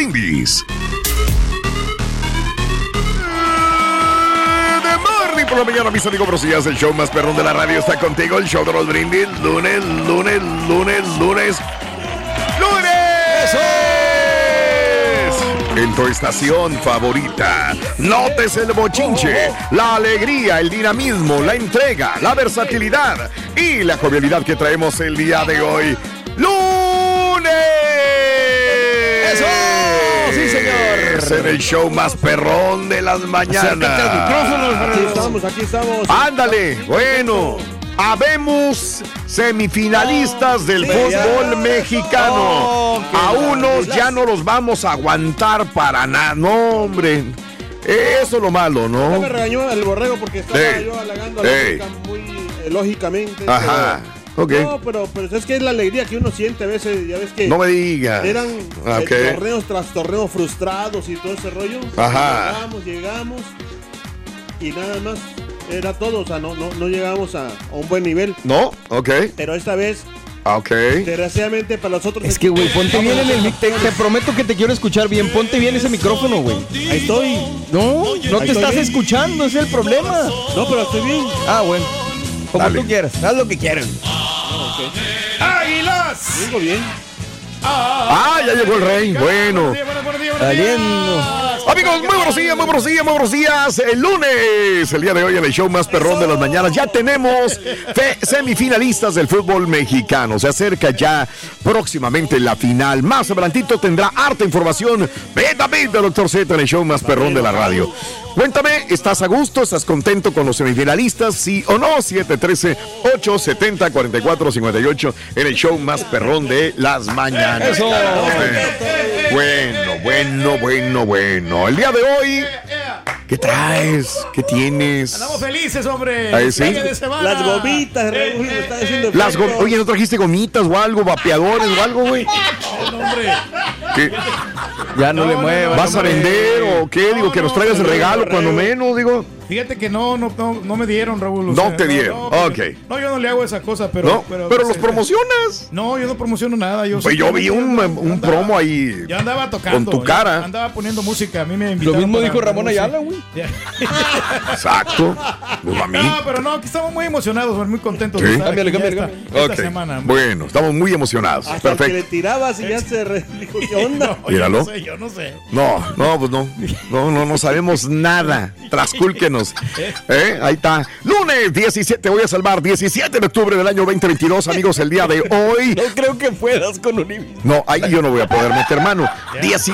De morning por la mañana, mis amigos brosillas, el show más perrón de la radio está contigo. El show de los brindis. Lunes, lunes, lunes, lunes. ¡Lunes! En tu estación favorita. Notes el bochinche, la alegría, el dinamismo, la entrega, la versatilidad y la jovialidad que traemos el día de hoy. ¡Lunes! ¡Eso! ¡Sí, señor! Es en el show más perrón de las mañanas. Aquí estamos, aquí estamos. Ándale, bueno. Habemos semifinalistas del fútbol mexicano. Oh, a unos ya no los vamos a aguantar para nada. No, hombre. Eso es lo malo, ¿no? me regañó el borrego porque estaba yo halagando a Ey. la música muy eh, lógicamente. Ajá. pero- Ok. No, pero, pero es que es la alegría que uno siente a veces. Ya ves que No me digas. eran eh, Ok. torneos tras torneos frustrados y todo ese rollo. Ajá. Llegamos, llegamos y nada más era todo. O sea, no, no, no llegamos a, a un buen nivel. No, ok. Pero esta vez, Ah, Ok. desgraciadamente para los otros. Es que, güey, ponte bien en el mic. Te, te prometo que te quiero escuchar bien. Ponte bien ese micrófono, güey. Ahí estoy. No, no Ahí te estás bien. escuchando, ese es el problema. No, pero estoy bien. Ah, bueno. Como Dale. tú quieras, haz lo que quieras. ¡Águilas! Digo bien. Ah, ya llegó el rey. Bueno. Saliendo. Amigos, muy buenos días, muy buenos días, muy buenos días. El lunes, el día de hoy en el show más perrón de las mañanas, ya tenemos fe- semifinalistas del fútbol mexicano. Se acerca ya próximamente la final. Más adelantito tendrá harta información. Beta, beta, doctor Z en el show más perrón de la radio. Cuéntame, ¿estás a gusto? ¿Estás contento con los semifinalistas? ¿Sí o no? 713-870-4458 en el show más perrón de las mañanas. Eso. Bueno, bueno, bueno, bueno. El día de hoy, ¿qué traes? ¿Qué tienes? Estamos felices, hombre. Ahí sí. Fin de semana. Las gomitas, Raúl, me está diciendo. Las gom- efecto. Oye, ¿no trajiste gomitas o algo, vapeadores o algo, güey? No, hombre. ¿Qué? Ya no, le muevas. ¿Vas a vender o qué? Digo, No, que nos no, traigas el regalo cuando menos, digo. Fíjate que no, no, no, no me dieron, Raúl. o No te dieron, pero- ok. No, yo no le hago esa cosa, pero. No, pero los este, promocionas. No, yo no promociono nada. Yo, Pues yo vi un, yo un andaba- promo ahí. Yo andaba tocando. Con tu yo cara. Andaba poniendo música. A mí me Lo invitaron. mismo para- dijo Ramón. Ayala, güey. Exacto. Pues a mí. No, pero no, que estamos muy emocionados, muy contentos Sí. Cámbiale, cámbiale, esta, cámbiale. esta Ok. semana. Bueno, estamos muy emocionados. Hasta el que le Perfecto. tirabas y ya se re- dijo, ¿qué onda? Míralo. sé, yo no sé. No, no, pues no. No, no, no sabemos nada. Trascúlquenos. ¿Eh? Ahí está. Lunes 17, voy a salvar. 17 de octubre del año 2022, amigos, el día de hoy. No creo que puedas con Univision. No, ahí yo no voy a poder meter mano.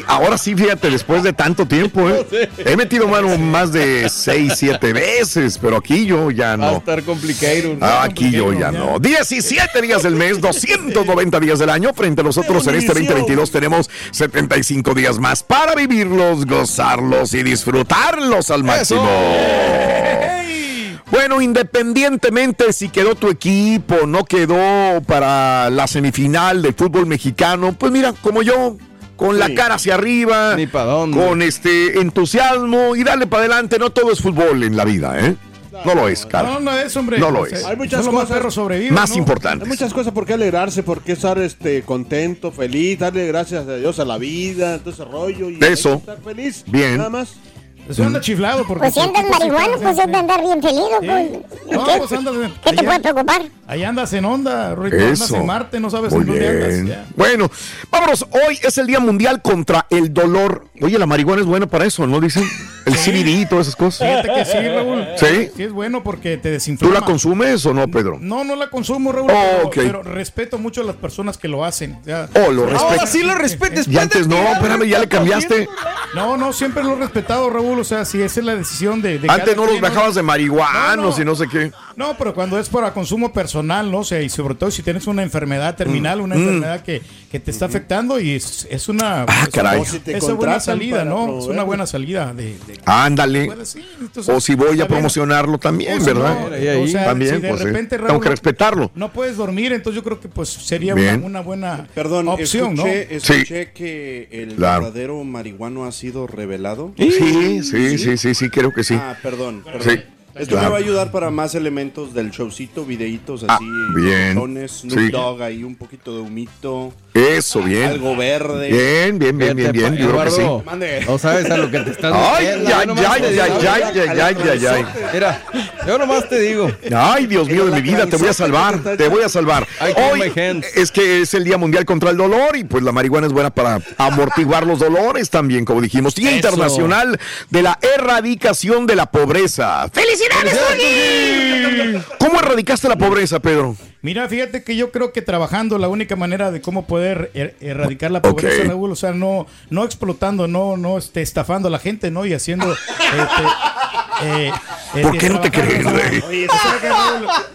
Ahora sí, fíjate, después de tanto tiempo, ¿eh? He metido mano más de 6, 7 veces, pero aquí yo ya Va a no. estar complicado. Ah, Aquí yo ya no. 17 días del mes, 290 días del año. Frente a nosotros en este 2022 tenemos 75 días más para vivirlos, gozarlos y disfrutarlos al máximo. Bueno, independientemente si quedó tu equipo, no quedó para la semifinal del fútbol mexicano, pues mira, como yo, con la cara hacia arriba, Ni con este entusiasmo y dale para adelante. No todo es fútbol en la vida, ¿eh? No lo es, cara. No, no es, hombre. No lo es. Hay muchas solo más cosas- perros sobreviven. Más ¿no? importante. Hay muchas cosas por qué alegrarse, por qué estar este, contento, feliz, darle gracias a Dios a la vida, todo ese rollo. Y Eso. Estar feliz. Bien. Nada más. Eso anda chiflado porque. Pues si andas marihuano, pues has de andar bien feliz, pues. No, ¿Qué, pues andas. ¿Qué te puede preocupar? Ahí andas en onda, Rito. Andas Eso. en Marte, no sabes Muy en dónde andas. Bueno, vámonos. Hoy es el Día Mundial contra el Dolor. Oye, la marihuana es buena para eso, ¿no dicen? El CBD y todas esas cosas. Fíjate que sí, Raúl. ¿Sí? Sí, es bueno porque te ¿Tú desinflama. la consumes o no, Pedro? No, no la consumo, Raúl. Oh, pero, respeto mucho a las personas que lo hacen. ya. Oh, lo Ahora respeto. sí lo respetes. Y antes no, espérame, ya le cambiaste. No, no, siempre lo he respetado, Raúl. O sea, si esa es la decisión de. de Antes no los bajabas de marihuanos No, no. y no sé qué. No, pero cuando es para consumo personal, ¿no? O sea, y sobre todo si tienes una enfermedad terminal, una enfermedad que, que te está afectando y es, es una, Mm. Ah, es caray. si te es una buena salida, ¿no? Es una buena salida de... de- Ándale. Sí, entonces, O si voy a promocionarlo también, O si ¿verdad? no, Ahí, ahí. o sea, También, si de pues, sí. repente, Tengo Raúl, que respetarlo. No puedes dormir, entonces yo creo que pues sería una, una buena Perdón, opción, escuché, ¿no? escuché que el Claro. verdadero marihuano ha sido revelado. Sí, sí, sí, sí, sí, creo que sí. Ah, perdón, perdón. Esto Claro. me va a ayudar para más elementos del showcito, videitos Ah, así. bien. locochones, Snoop Sí. Dogg ahí, un poquito de humito. Eso, bien. Algo verde. Bien, bien, bien, bien, bien. Yo creo que sí. Mande. No sabes a lo que te estás Ay, te ay, digo. ay, ay, ay, ay, ay. Mira, yo nomás te digo. Ay, Dios mío de mi vida, te voy a salvar, te voy a salvar. Hoy es que es el Día Mundial contra el Dolor y pues la marihuana es buena para amortiguar los dolores también, como dijimos. Día Eso. Internacional de la Erradicación de la Pobreza. ¡Felicidades, ¿Cómo erradicaste la pobreza, Pedro? Mira, fíjate que yo creo que trabajando la única manera de cómo poder er- erradicar la pobreza. Raúl, o sea, no, no explotando, no, no este, estafando a la gente, ¿no? Y haciendo. este, eh, ¿Por qué no te creen, güey?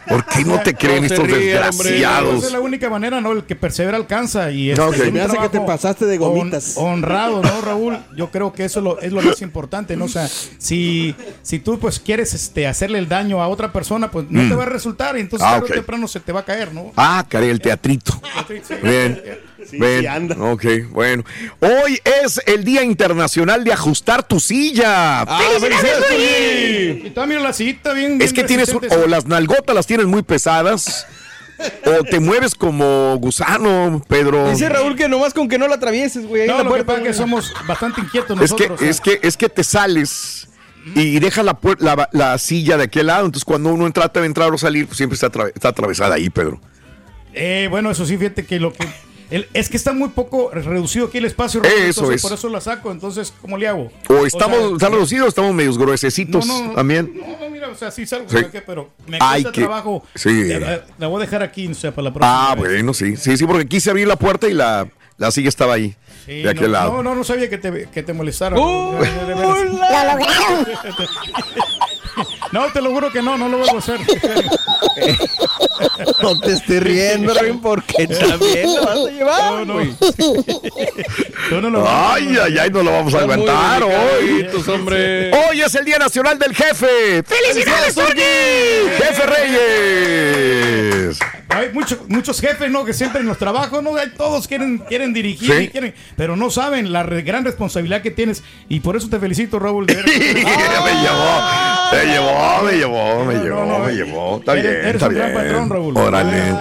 ¿Por qué no te creen estos hombre. Esa desgraciados? es la única manera, ¿no? El que persevera alcanza. Y este, Ok. es un Me hace que te pasaste de gomitas. hon- honrado, ¿no, Raúl? Yo creo que eso es lo, es lo más importante, ¿no? O sea, si, si tú pues quieres este, hacerle el daño a otra persona, pues no te va a resultar. Y entonces Ah, tarde ok. o temprano se te va a caer, ¿no? Ah, caray, el teatrito. Sí, Bien. sí anda. Ok, bueno. Hoy es el Día Internacional de Ajustar tu silla. Ah, ¡Felicidades! Y también la cita bien. Es bien que tienes un- o las nalgotas las tienes muy pesadas o te mueves como gusano, Pedro. Dice Raúl que nomás con que no la atravieses, güey. No, la lo que pasa es que somos bastante inquietos Es que nosotros. es que es que te sales y dejas la, puer- la, la silla de aquel lado, entonces cuando uno trata de entrar o salir, pues siempre está, está atravesada ahí, Pedro. Eh, bueno, eso sí, fíjate que lo que. El- es que está muy poco reducido aquí el espacio. Eso entonces es. Por eso la saco. Entonces, ¿cómo le hago? O estamos, sea, están reducidos, o estamos medios gruesecitos No, no, también. No, no, mira, o sea, sí salgo, Sí. ¿sabes qué? pero me Ay, cuesta que- trabajo. sí. La, la voy a dejar aquí, o sea, para la próxima. Ah, vez. bueno, sí, sí, sí, porque quise abrir la puerta y la, la silla estaba ahí, Sí, de aquel no, lado. No, no, no sabía que te, que te molestara. ¡Uh. Lo lograron. No, te lo juro que no, no lo vuelvo a hacer. No te estés riendo, porque también lo vas a llevar, No, no. Tú no lo Ay, ay, ay, no lo vamos a aguantar hoy. delicaditos, hombre. Hoy es el Día Nacional del Jefe. ¡Felicidades, Turki! ¡Jefe Reyes! Hay muchos muchos jefes, ¿no? Que siempre en los trabajos, ¿no? Hay- Todos quieren, quieren dirigir, Sí. y quieren, pero no saben la re- gran responsabilidad que tienes. Y por eso te felicito, Raúl. de veras. me llamó. Me llevó, me llevó, me llevó, no, me eh, llevó. Está eres- bien, eres está un gran bien. patrón, Raúl. Órale.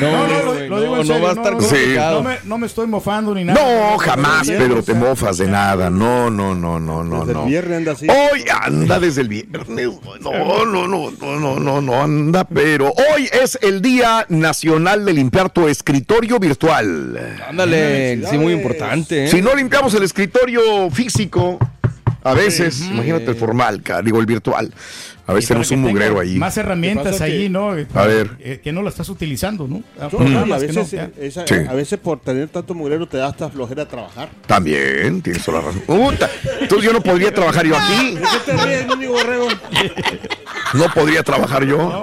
No, No, güey, lo digo en no, va a estar no, complicado. No me, no me estoy mofando ni nada. No, jamás, pero te mofas de nada. No, no, no, no, no, Desde no. el viernes anda así. Hoy anda desde el viernes. No, no, no, no, no, no, no anda, pero hoy es el Día Nacional de limpiar tu escritorio virtual. Ándale, sí, muy importante. ¿eh? Si no limpiamos el escritorio físico, a veces, imagínate el formal, digo el virtual. A veces tenemos un mugrero ahí. Más herramientas ahí, que- ¿no? A ver. Eh, que no la estás utilizando, ¿no? Ah, programas y a no, veces, ya. esa- Sí. a veces por tener tanto mugrero te da hasta flojera trabajar. También, tienes toda la razón. Puta, Entonces yo no podría trabajar yo aquí. ¿De qué te ríes, mendigo borrego? No podría trabajar yo.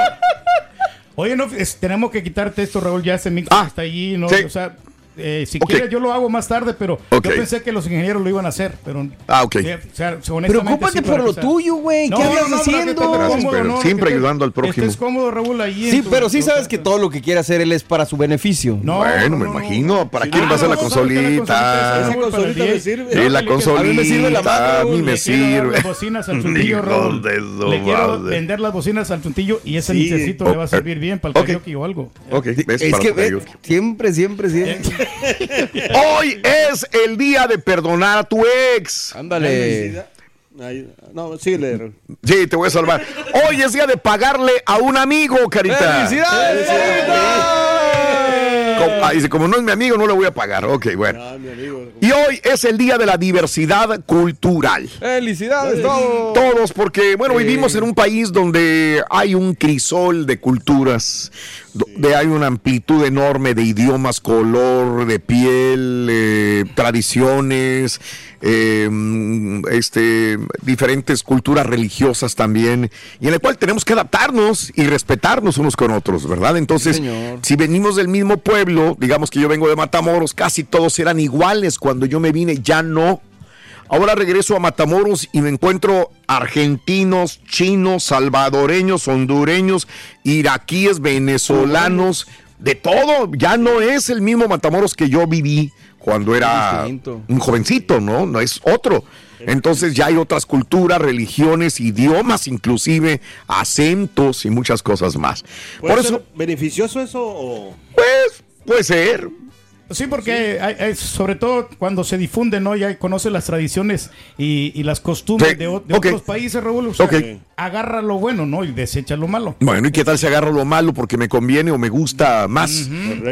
Oye, no, es- tenemos que quitarte esto, Raúl, ya ese micro Ah, que está allí, ¿no? sí. O sea, eh, si Ok. quieres yo lo hago más tarde, pero Ok. yo pensé que los ingenieros lo iban a hacer, pero... Ah, ok. eh, o sea, Preocúpate sí, por lo tuyo, güey. ¿Qué No, andas no, no, que haciendo? Gracias, cómodo, ¿no? siempre ayudando al prójimo. Estés cómodo, Raúl, ahí. Sí, tu- pero sí tu- sabes que todo lo que quiere hacer él es para su beneficio. No, bueno, no, me no, no. imagino. ¿Para Sí, quién va a ser la no, ¿sabes qué? Consolita? Esa consolita me sirve. Sí, No, la consolita. a mí me sirve la mano, A mí Raúl, me le quiero dar sirve. las bocinas al chuntillo, Raúl. Le quiero vender las bocinas al chuntillo y ese necesito le va a servir bien para el Ok. karaoke o algo. Ok, Es para que tu siempre, siempre, siempre. Hoy es el día de perdonar a tu ex. Ándale. No, síguele. Sí, te voy a salvar. Hoy es día de pagarle a un amigo, Carita. ¡Felicidades! Como, ah, dice, como no es mi amigo, no le voy a pagar. Ok, bueno. Mi amigo. Y hoy es el día de la diversidad cultural. ¡Felicidades, todos! Todos, porque, bueno, vivimos en un país donde hay un crisol de culturas, donde hay una amplitud enorme de idiomas, color de piel, eh, tradiciones, eh, mm, este, diferentes culturas religiosas también, y en el cual tenemos que adaptarnos y respetarnos unos con otros, ¿verdad? Entonces, si venimos del mismo pueblo, digamos que yo vengo de Matamoros, casi todos eran iguales cuando yo me vine, ya no. Ahora regreso a Matamoros y me encuentro argentinos, chinos, salvadoreños, hondureños, iraquíes, venezolanos, de todo. Ya no es el mismo Matamoros que yo viví cuando era un jovencito, ¿no? No es otro. Entonces ya hay otras culturas, religiones, idiomas, inclusive acentos y muchas cosas más. ¿Puede Por ser eso, beneficioso eso o...? pues, puede ser. Sí, porque hay- hay- sobre todo cuando se difunde, ¿no? Ya conoce las tradiciones y, y las costumbres Sí, de, otros países, Raúl. O sea, Ok. Agarra lo bueno, ¿no? Y desecha lo malo. Bueno, ¿y qué tal si agarro lo malo porque me conviene o me gusta más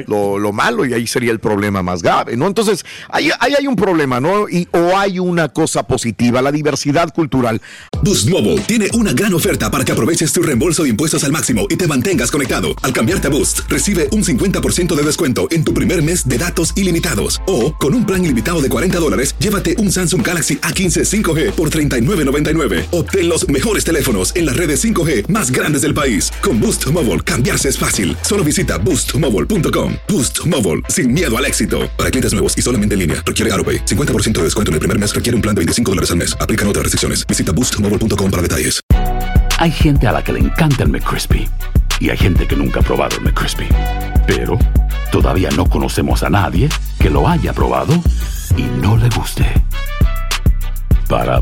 lo, lo malo y ahí sería el problema más grave, ¿no? Entonces, ahí, ahí hay un problema, ¿no? Y, o hay una cosa positiva, la diversidad cultural. Boost Mobile tiene una gran oferta para que aproveches tu reembolso de impuestos al máximo y te mantengas conectado. Al cambiarte a Boost, recibe un 50% de descuento en tu primer mes de datos ilimitados. O, con un plan ilimitado de 40 dólares, llévate un Samsung Galaxy A15 5G por $39.99. Obtén los mejores teléfonos en las redes 5G más grandes del país. Con Boost Mobile, cambiarse es fácil. Solo visita boostmobile.com. Boost Mobile, sin miedo al éxito. Para clientes nuevos y solamente en línea, requiere AroPay. 50% de descuento en el primer mes requiere un plan de 25 dólares al mes. Aplican otras restricciones. Visita boostmobile.com para detalles. Hay gente a la que le encanta el McCrispy y hay gente que nunca ha probado el McCrispy. Pero todavía no conocemos a nadie que lo haya probado y no le guste. Para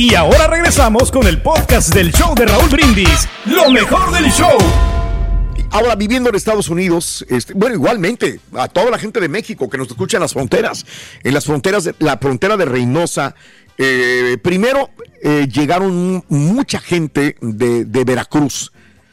Y ahora regresamos con el podcast del show de Raúl Brindis. Lo mejor del show. Ahora, viviendo en Estados Unidos, este, bueno, igualmente, a toda la gente de México que nos escucha en las fronteras, en las fronteras, de, la frontera de Reynosa, eh, primero eh, llegaron mucha gente de, de Veracruz,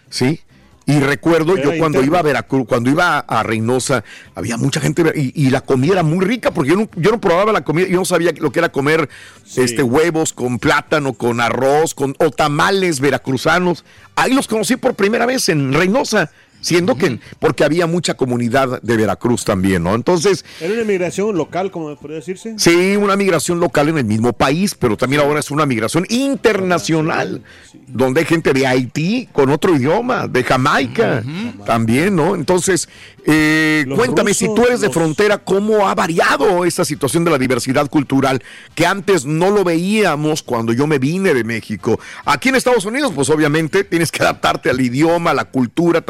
¿sí? Y recuerdo Era yo cuando interno. iba a Veracruz, cuando iba a Reynosa, había mucha gente y, y la comida era muy rica porque yo no, yo no probaba la comida, yo no sabía lo que era comer este huevos con plátano, con arroz, con o tamales veracruzanos. Ahí los conocí por primera vez en Reynosa siendo que, porque había mucha comunidad de Veracruz también, ¿no? Entonces, Era una inmigración local, como podría decirse. sí, una migración local en el mismo país, pero también ahora es una migración internacional, donde hay gente de Haití con otro idioma, de Jamaica también, ¿no? Entonces, eh, cuéntame, si tú eres de los- frontera, ¿cómo ha variado esta situación de la diversidad cultural que antes no lo veíamos cuando yo me vine de México? Aquí en Estados Unidos, pues obviamente tienes que adaptarte al idioma, a la cultura,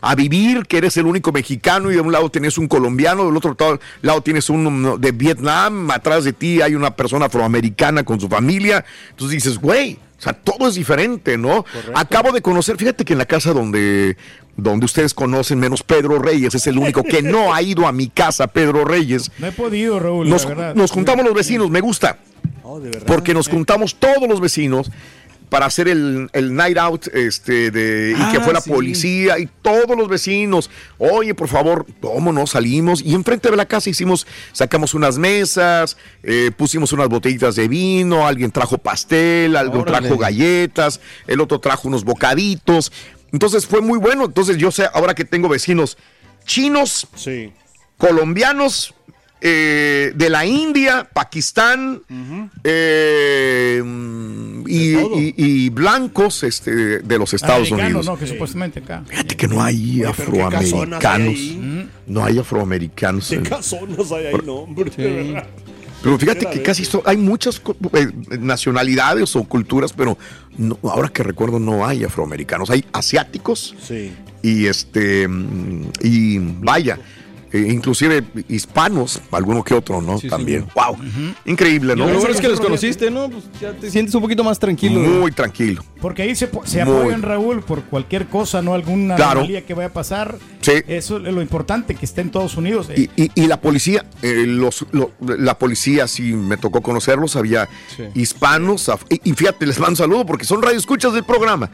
a vivir, que eres el único mexicano y de un lado tienes un colombiano, del otro lado- tienes uno de Vietnam, atrás de ti hay una persona afroamericana con su familia. Entonces dices, güey, o sea, todo es diferente, ¿no? Acabo de conocer, fíjate que en la casa donde, donde ustedes conocen menos Pedro Reyes, es el único que no ha ido a mi casa, Pedro Reyes. No he podido, Raúl, Nos, la verdad. nos juntamos los vecinos, me gusta, Oh, de verdad. porque nos juntamos todos los vecinos para hacer el, el night out este de, y que Ah, fue la sí. policía y todos los vecinos. Oye, por favor, ¿cómo no salimos? Y enfrente de la casa hicimos, sacamos unas mesas, eh, pusimos unas botellitas de vino, alguien trajo pastel, alguien Órale. trajo galletas, el otro trajo unos bocaditos. Entonces fue muy bueno. Entonces yo sé, ahora que tengo vecinos chinos, Sí. colombianos, eh, de la India, Pakistán, eh, y, blancos este, de los Estados Americanos, Unidos. ¿no? Que supuestamente acá. Fíjate que no hay afroamericanos. hay. No hay afroamericanos. ¿Qué en- casonas hay ahí, no, hombre? Pero fíjate que casi so- hay muchas eh, nacionalidades o culturas, pero no- ahora que recuerdo no hay afroamericanos. Hay asiáticos Sí. y este y vaya, eh, inclusive hispanos, alguno que otro, ¿no? Sí, También. señor. Wow. Increíble, ¿no? Lo bueno es que los conociste, ¿no? Pues ya te sientes un poquito más tranquilo. Muy tranquilo. Porque ahí se, se apoyan, Raúl, por cualquier cosa, ¿no? Alguna Claro. anomalía que vaya a pasar. Sí. Eso es lo importante, que esté en Estados Unidos. eh. Y, y- y la policía, eh, los, lo- la policía sí me tocó conocerlos, había Sí. hispanos, y, y fíjate, les mando un saludo porque son radioescuchas del programa.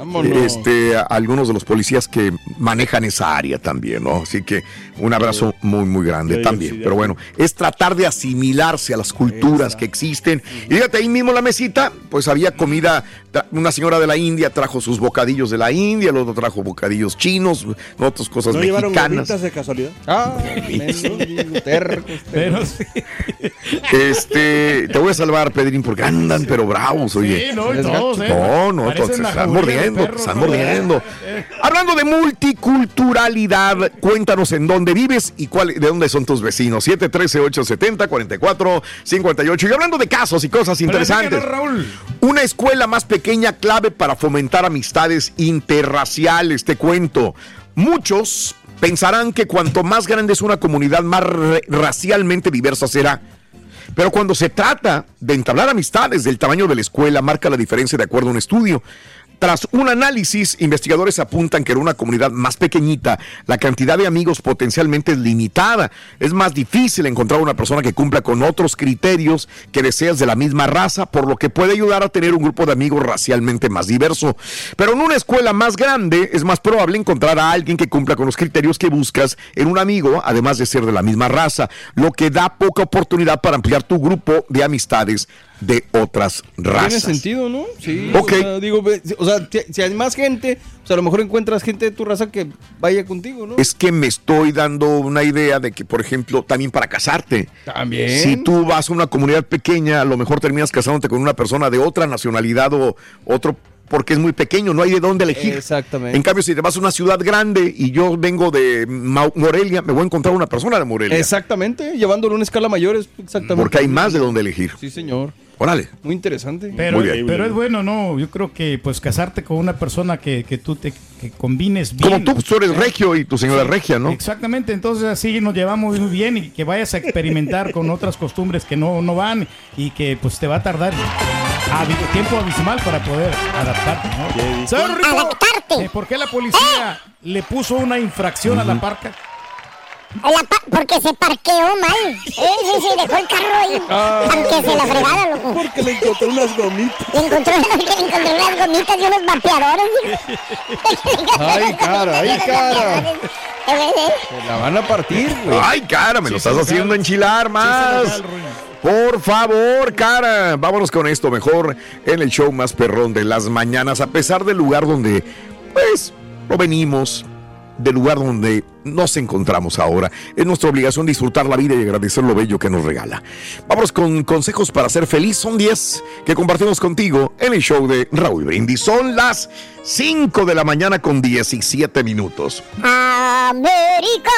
Vámonos. Este, a- algunos de los policías que manejan esa área también, ¿no? Así que un abrazo muy, muy grande Sí, también. sí, Pero bueno, es tratar de asimilarse a las culturas que existen. Y fíjate, ahí mismo la mesita, pues había comida. Una señora de la India trajo sus bocadillos de la India, el otro trajo bocadillos chinos, otras cosas ¿No llevaron mexicanas. gomitas de casualidad? Ah. Pero sí. Este, te voy a salvar, Pedrín, porque andan pero bravos, oye. Sí, no, y todos. ¿eh? No, no, entonces están de mordiendo, perros. Hablando de multiculturalidad, cuéntanos en dónde vives y cuál, de dónde son tus vecinos. 713-870-4458. Y hablando de casos y cosas interesantes. Raúl. Una escuela más pequeña clave para fomentar amistades interraciales, te cuento. Muchos pensarán que cuanto más grande es una comunidad, más racialmente diversa será. Pero cuando se trata de entablar amistades del tamaño de la escuela, marca la diferencia de acuerdo a un estudio. Tras un análisis, investigadores apuntan que en una comunidad más pequeñita, la cantidad de amigos potencialmente es limitada. Es más difícil encontrar una persona que cumpla con otros criterios que deseas de la misma raza, por lo que puede ayudar a tener un grupo de amigos racialmente más diverso. Pero en una escuela más grande es más probable encontrar a alguien que cumpla con los criterios que buscas en un amigo, además de ser de la misma raza, lo que da poca oportunidad para ampliar tu grupo de amistades de otras razas. Tiene sentido, ¿no? Sí. Ok. O sea, digo, o sea, si- hay más gente, pues a lo mejor encuentras gente de tu raza que vaya contigo, ¿no? Es que me estoy dando una idea de que, por ejemplo, también para casarte. También. Si tú vas a una comunidad pequeña, a lo mejor terminas casándote con una persona de otra nacionalidad o otro porque es muy pequeño, no hay de dónde elegir. Exactamente. En cambio, si te vas a una ciudad grande y yo vengo de Morelia, me voy a encontrar una persona de Morelia. Exactamente, llevándolo a una escala mayor es exactamente. Porque hay más de dónde elegir. Sí, señor. Órale. Muy interesante. Pero, Muy bien. pero es bueno, ¿no? Yo creo que pues casarte con una persona que, que tú te que combines bien. Como tú, tú eres regio y tu señora regia, ¿no? Exactamente, entonces así nos llevamos muy bien y que vayas a experimentar con otras costumbres que no, no van y que pues te va a tardar tiempo abismal para poder adaptarte, ¿no? ¿Sabes, Rico? Eh, ¿Por qué la policía le puso una infracción a la parca? A la pa- porque se parqueó mal. Sí, sí, sí, dejó el carro ahí. Aunque se la fregada, loco. Porque le encontré unas gomitas. Y encontró, encontró unas gomitas y unos vapeadores. Ay, cara, ay, cara. Se la van a partir, güey. Ay, cara, me lo estás haciendo enchilar más. Por favor, cara. Vámonos con esto mejor en el show más perrón de las mañanas. A pesar del lugar donde, pues, provenimos, del lugar donde nos encontramos ahora. Es nuestra obligación disfrutar la vida y agradecer lo bello que nos regala. Vamos con consejos para ser feliz. Son 10 que compartimos contigo en el show de Raúl Brindis. Son las 5 de la mañana con 17 minutos. América.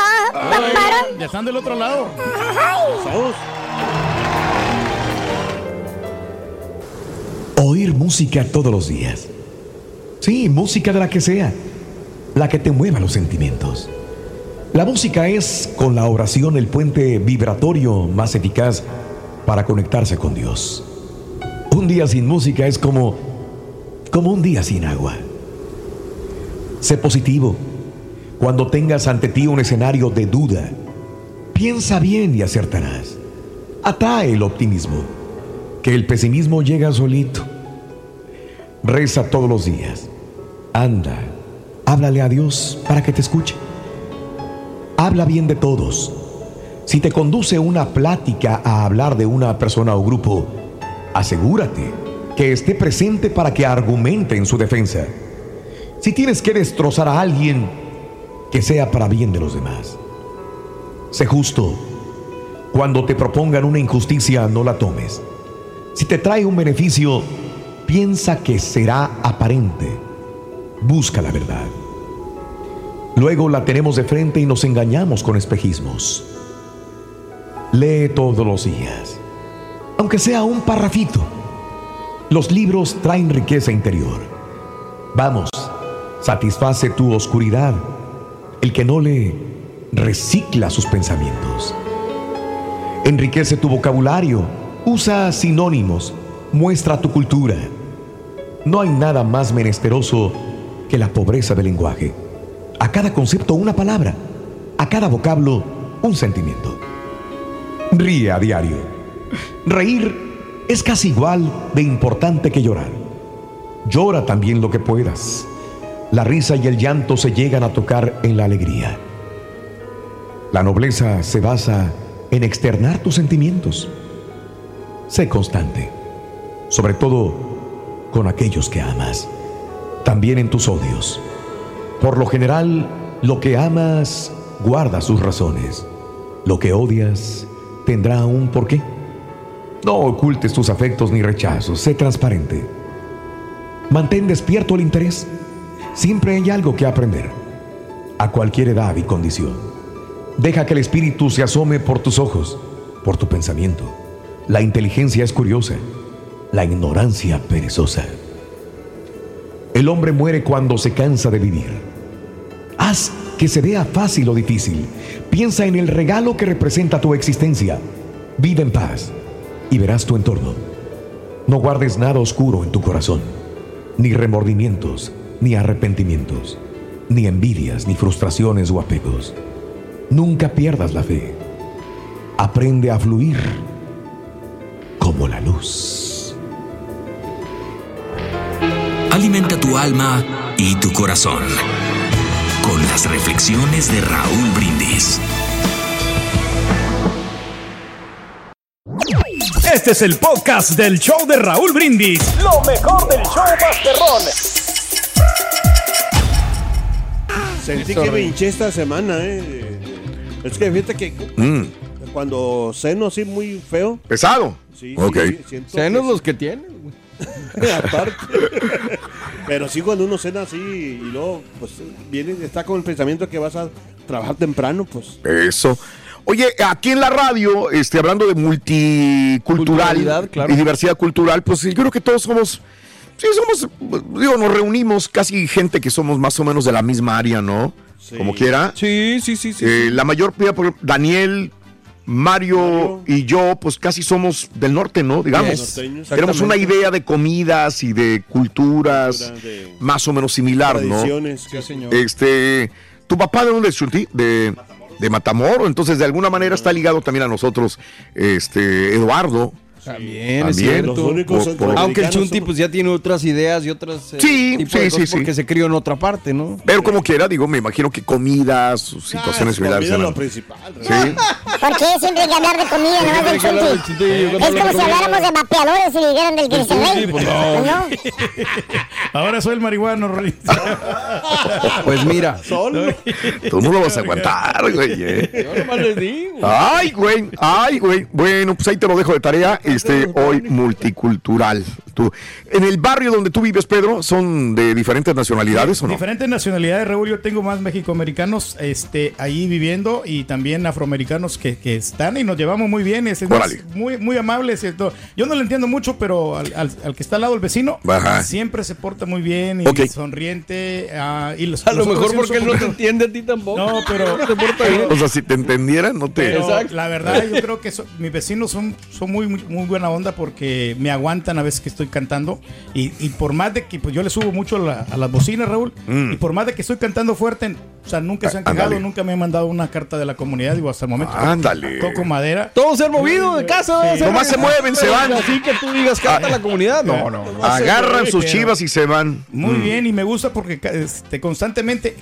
Ya están del otro lado. Oír música todos los días. Sí, música de la que sea, la que te mueva los sentimientos. La música es, con la oración, el puente vibratorio más eficaz para conectarse con Dios. Un día sin música es como, como un día sin agua. Sé positivo. Cuando tengas ante ti un escenario de duda, piensa bien y acertarás. Atrae el optimismo, que el pesimismo llega solito. Reza todos los días. Anda, háblale a Dios para que te escuche. Habla bien de todos. Si te conduce una plática a hablar de una persona o grupo, asegúrate que esté presente para que argumente en su defensa. Si tienes que destrozar a alguien, que sea para bien de los demás. Sé justo. Cuando te propongan una injusticia, no la tomes. Si te trae un beneficio, piensa que será aparente. Busca la verdad. Luego la tenemos de frente y nos engañamos con espejismos. Lee todos los días, aunque sea un parrafito. Los libros traen riqueza interior. Vamos, satisface tu oscuridad. El que no lee, recicla sus pensamientos. Enriquece tu vocabulario, usa sinónimos, muestra tu cultura. No hay nada más menesteroso que la pobreza del lenguaje. A cada concepto una palabra, a cada vocablo un sentimiento. Ríe a diario. Reír es casi igual de importante que llorar. Llora también lo que puedas. La risa y el llanto se llegan a tocar en la alegría. La nobleza se basa en externar tus sentimientos. Sé constante, sobre todo con aquellos que amas, también en tus odios. Por lo general, lo que amas guarda sus razones. Lo que odias tendrá un porqué. No ocultes tus afectos ni rechazos, sé transparente. Mantén despierto el interés. Siempre hay algo que aprender, a cualquier edad y condición. Deja que el espíritu se asome por tus ojos, por tu pensamiento. La inteligencia es curiosa, la ignorancia perezosa. El hombre muere cuando se cansa de vivir. Que se vea fácil o difícil. Piensa en el regalo que representa tu existencia. Vive en paz y verás tu entorno. No guardes nada oscuro en tu corazón, ni remordimientos, ni arrepentimientos, ni envidias, ni frustraciones o apegos. Nunca pierdas la fe. Aprende a fluir como la luz. Alimenta tu alma y tu corazón las reflexiones de Raúl Brindis. Este es el podcast del show de Raúl Brindis. Lo mejor del show Masterrón. Sentí que me hinché esta semana, eh. Es que fíjate que Mm, cuando ceno así muy feo. pesado. Sí, Ok. sí, Senos que los que tienen. güey. aparte. Pero sí cuando uno cena así y luego pues viene, está con el pensamiento que vas a trabajar temprano, pues. Eso. Oye, aquí en la radio, este, hablando de multicultural claro. y diversidad cultural, pues yo creo que todos somos, sí, somos, digo, nos reunimos casi gente que somos más o menos de la misma área, ¿no? Sí. Como quiera. Sí, sí, sí, sí. Eh, la mayor, por ejemplo, Daniel, Mario, Mario. y yo, pues casi somos del norte, ¿no? Digamos. Tenemos una idea de comidas y de culturas de más o menos similar, ¿no? Sí, señor. Este, ¿tu papá de dónde es, Chunti? De, de Matamoros, entonces de alguna manera está ligado también a nosotros, este, Eduardo. También, es cierto. Los únicos Por- por- Aunque el Chunti somos- pues ya tiene otras ideas y otras eh, Sí, sí, de cosas sí. porque se crió en otra parte, ¿no? Pero como quiera, digo, me imagino que comidas, sus situaciones Ah, similares. comida es lo principal. Sí. ¿Por qué siempre hay que hablar de comida, no hay del chunti? Chunti, Es como si habláramos de vapeadores y dijeran del Cristian pues no. no. Ahora soy el marihuano, Rolly. Pues mira, Solo. Tú no lo vas a aguantar, güey. eh. yo nomás les digo. Ay, güey, ay, güey. Bueno, pues ahí te lo dejo de tarea. Este, hoy multicultural. Tú, en el barrio donde tú vives, Pedro, ¿son de diferentes nacionalidades o no? Diferentes nacionalidades, Raúl. Yo tengo más mexicoamericanos este, ahí viviendo y también afroamericanos que, que están y nos llevamos muy bien. Es, muy, muy amables. ¿cierto? Yo no lo entiendo mucho, pero al, al- al que está al lado, el vecino, Ajá. siempre se porta muy bien y sonriente. ah, y los, A lo mejor porque él no te entiende a ti tampoco. No, pero- se porta bien. O sea, si te entendieran, no te. Pero la verdad, yo creo que so- mis vecinos son, son muy, muy, muy buena onda porque me aguantan a veces que estoy cantando. Y, y por más de que pues, yo le subo mucho a, la- a las bocinas, Raúl, Mm. y por más de que estoy cantando fuerte, o sea, nunca se han Ah, quejado, ándale. nunca me han mandado una carta de la comunidad, digo, hasta el momento. Ándale. Toco madera. Todos se han movido de casa. Sí. Nomás se mueven, se van. Así que tú digas canta la comunidad. No, no, no. Agarran sus chivas y se van. Muy Mm. bien, y me gusta porque este, constantemente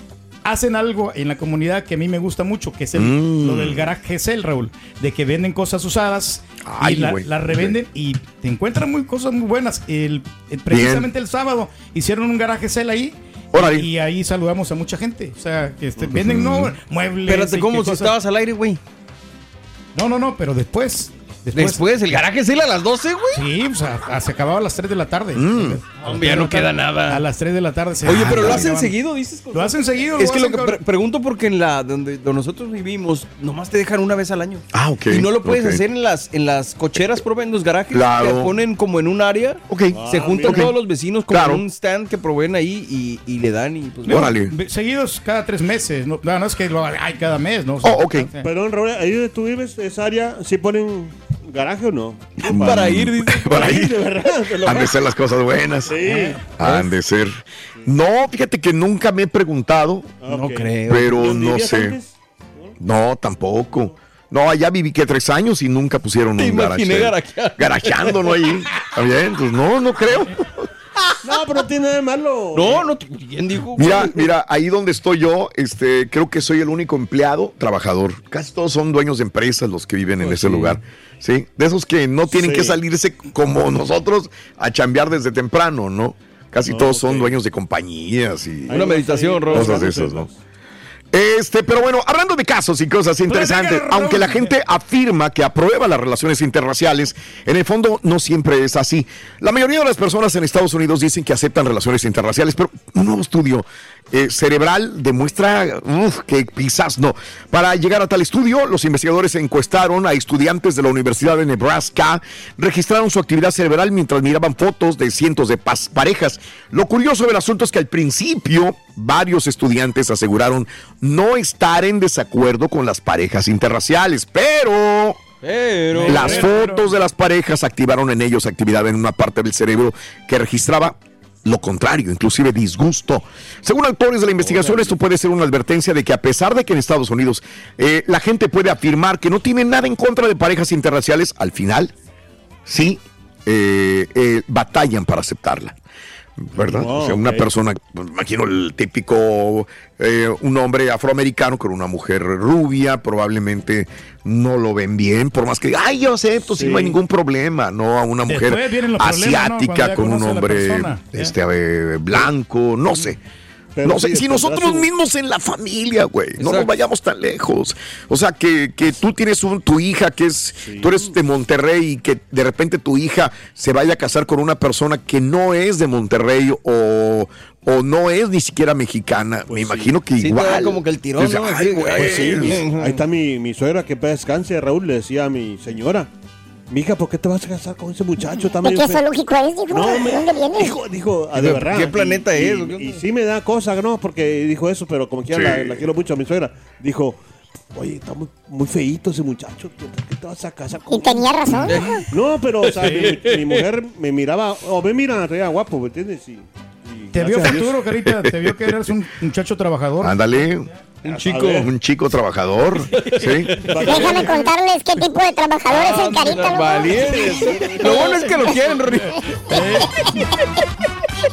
hacen algo en la comunidad que a mí me gusta mucho, que es el- Mm. lo del garaje sale, Raúl, de que venden cosas usadas Ay, y la- las revenden y te encuentran muy cosas muy buenas. El, el- precisamente el sábado hicieron un garaje sale ahí. Y ahí saludamos a mucha gente. O sea, que este, venden no, muebles. Espérate, ¿cómo si estabas al aire, güey? No, no, no, pero después. Después, Después, el garaje es a las 12, güey. Sí, o sea, se acababa a las 3 de la tarde. Mm. Hombre, ya 3 de no queda nada. A las 3 de la tarde. se- Oye, pero lo hacen seguido, dices. Lo hacen seguido. Es que lo que pre- pregunto porque en la donde, donde nosotros vivimos, nomás te dejan una vez al año. Ah, ok. Y no lo puedes hacer en las en las cocheras, por en los garajes. Claro. Te ponen como en un área. Ok. Se Ah, juntan mira. todos los vecinos como Claro. en un stand que proveen ahí y, y le dan y pues. Órale. Seguidos cada tres meses. No, no, es que lo hay cada mes, ¿no? O Oh, ok. Perdón, Raúl, ahí donde tú vives, esa área, ¿sí ponen garaje o no? Para ir, dice. Para ahí. de verdad. Han de ser las cosas buenas. Sí. Han de ser. No, fíjate que nunca me he preguntado, No Ok. creo. pero ¿Dónde no sé. antes? No, tampoco. No, allá viví que tres años y nunca pusieron Te un garaje. garajeando. Garajeando, ¿no? Ahí. Está bien, pues no, no creo. No, pero no tiene nada de malo. No, no, ¿quién dijo? Mira, mira, ahí donde estoy yo, este, creo que soy el único empleado trabajador. Casi todos son dueños de empresas los que viven en Pues ese sí. lugar. Sí, de esos que no tienen Sí. que salirse como nosotros a chambear desde temprano, ¿no? Casi No, todos son dueños de compañías y Una meditación, ahí, Ro. cosas de esas, ¿no? Este, pero bueno, hablando de casos y cosas interesantes, aunque la gente afirma que aprueba las relaciones interraciales, en el fondo no siempre es así. La mayoría de las personas en Estados Unidos dicen que aceptan relaciones interraciales, pero un nuevo estudio eh, cerebral demuestra uf, que quizás no. Para llegar a tal estudio, los investigadores encuestaron a estudiantes de la Universidad de Nebraska, registraron su actividad cerebral mientras miraban fotos de cientos de parejas. Lo curioso del asunto es que al principio varios estudiantes aseguraron no estar en desacuerdo con las parejas interraciales, pero Pero. las Pero- fotos de las parejas activaron en ellos actividad en una parte del cerebro que registraba lo contrario, inclusive disgusto. Según autores de la investigación, esto puede ser una advertencia de que a pesar de que en Estados Unidos eh, la gente puede afirmar que no tiene nada en contra de parejas interraciales, al final sí eh, eh, batallan para aceptarla. ¿Verdad? Oh, o sea, una ok. persona, pues, imagino el típico, eh, un hombre afroamericano con una mujer rubia, probablemente no lo ven bien, por más que, ay, yo acepto, si Sí. no hay ningún problema, ¿no? A una mujer asiática con un hombre este, eh, blanco, no sé. No sé, sí, si nosotros su- mismos en la familia, güey, no nos vayamos tan lejos. O sea, que, que tú tienes un, tu hija que es, tú eres de Monterrey y que de repente tu hija se vaya a casar con una persona que no es de Monterrey o, o no es ni siquiera mexicana. Me imagino que Sí, te igual. da como que el tirón, ¿no? "Ay, Así, güey". Pues sí, ahí está mi, mi suegra que descanse, Raúl, le decía a mi señora, mija, ¿por qué te vas a casar con ese muchacho? Está ¿De medio qué fe-". zoológico es? Dijo, No, ¿de me- dónde viene? Dijo, dijo, de ¿De verdad. qué planeta y, es? Y, sí me da cosa, ¿no? Porque dijo eso, pero como quiera Sí. la, la quiero mucho a mi suegra. Dijo, oye, está muy, muy feíto ese muchacho, ¿por qué te vas a casar con Y tenía razón. No, pero, o sea, mi, mi mujer me miraba, o me mira, era guapo, ¿me entiendes? Y, y Te vio futuro, carita. Te vio que eres un muchacho trabajador. Ándale. Un chico. Un chico trabajador. Sí. Déjame contarles qué tipo de trabajador es el carita, loco. Valientes. Lo bueno es que lo quieren, Rorrito.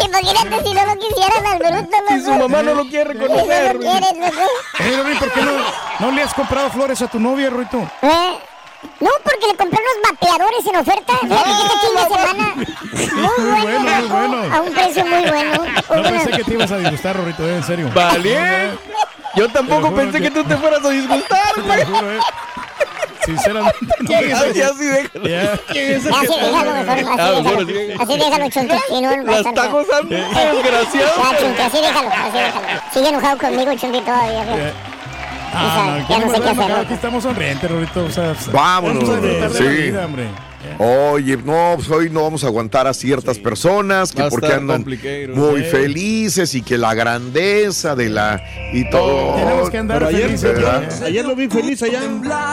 Imagínate si no lo quisieran al bruto. Si su mamá no lo quiere Si reconocer. no lo quieres. Eh, Rorrito, ¿por qué no, no le has comprado flores a tu novia, Rorrito? ¿Eh? No, porque le compré unos vapeadores en oferta. Fíjate que este fin de semana. Muy Muy bueno, muy loco, bueno. A un precio muy bueno. No pensé que te ibas a disgustar, Rorrito, eh, en serio. Vale. Yo tampoco pensé que tú te fueras a disgustar, güey. Sinceramente, no. Así, así, déjalo. Ya. ¿Quién es el Así que- déjalo así Ah, mejor déjalo. así. Déjalo, chunque. si no, La está gozando, desgraciado. Así déjalo, así déjalo. Sigue enojado conmigo, chunque, todavía. fíjate. Ah, O sea, no, ya no sé qué hacer, Aquí estamos sonrientes, Rorrito. O sea, Vámonos, vamos a disfrutar de la sí. vida, hombre. Oye, no, pues hoy no vamos a aguantar a ciertas personas que porque andan muy sí. felices y que la grandeza de la y todo. Tenemos que andar ayer, felices. ¿verdad? ¿eh? ayer lo vi feliz allá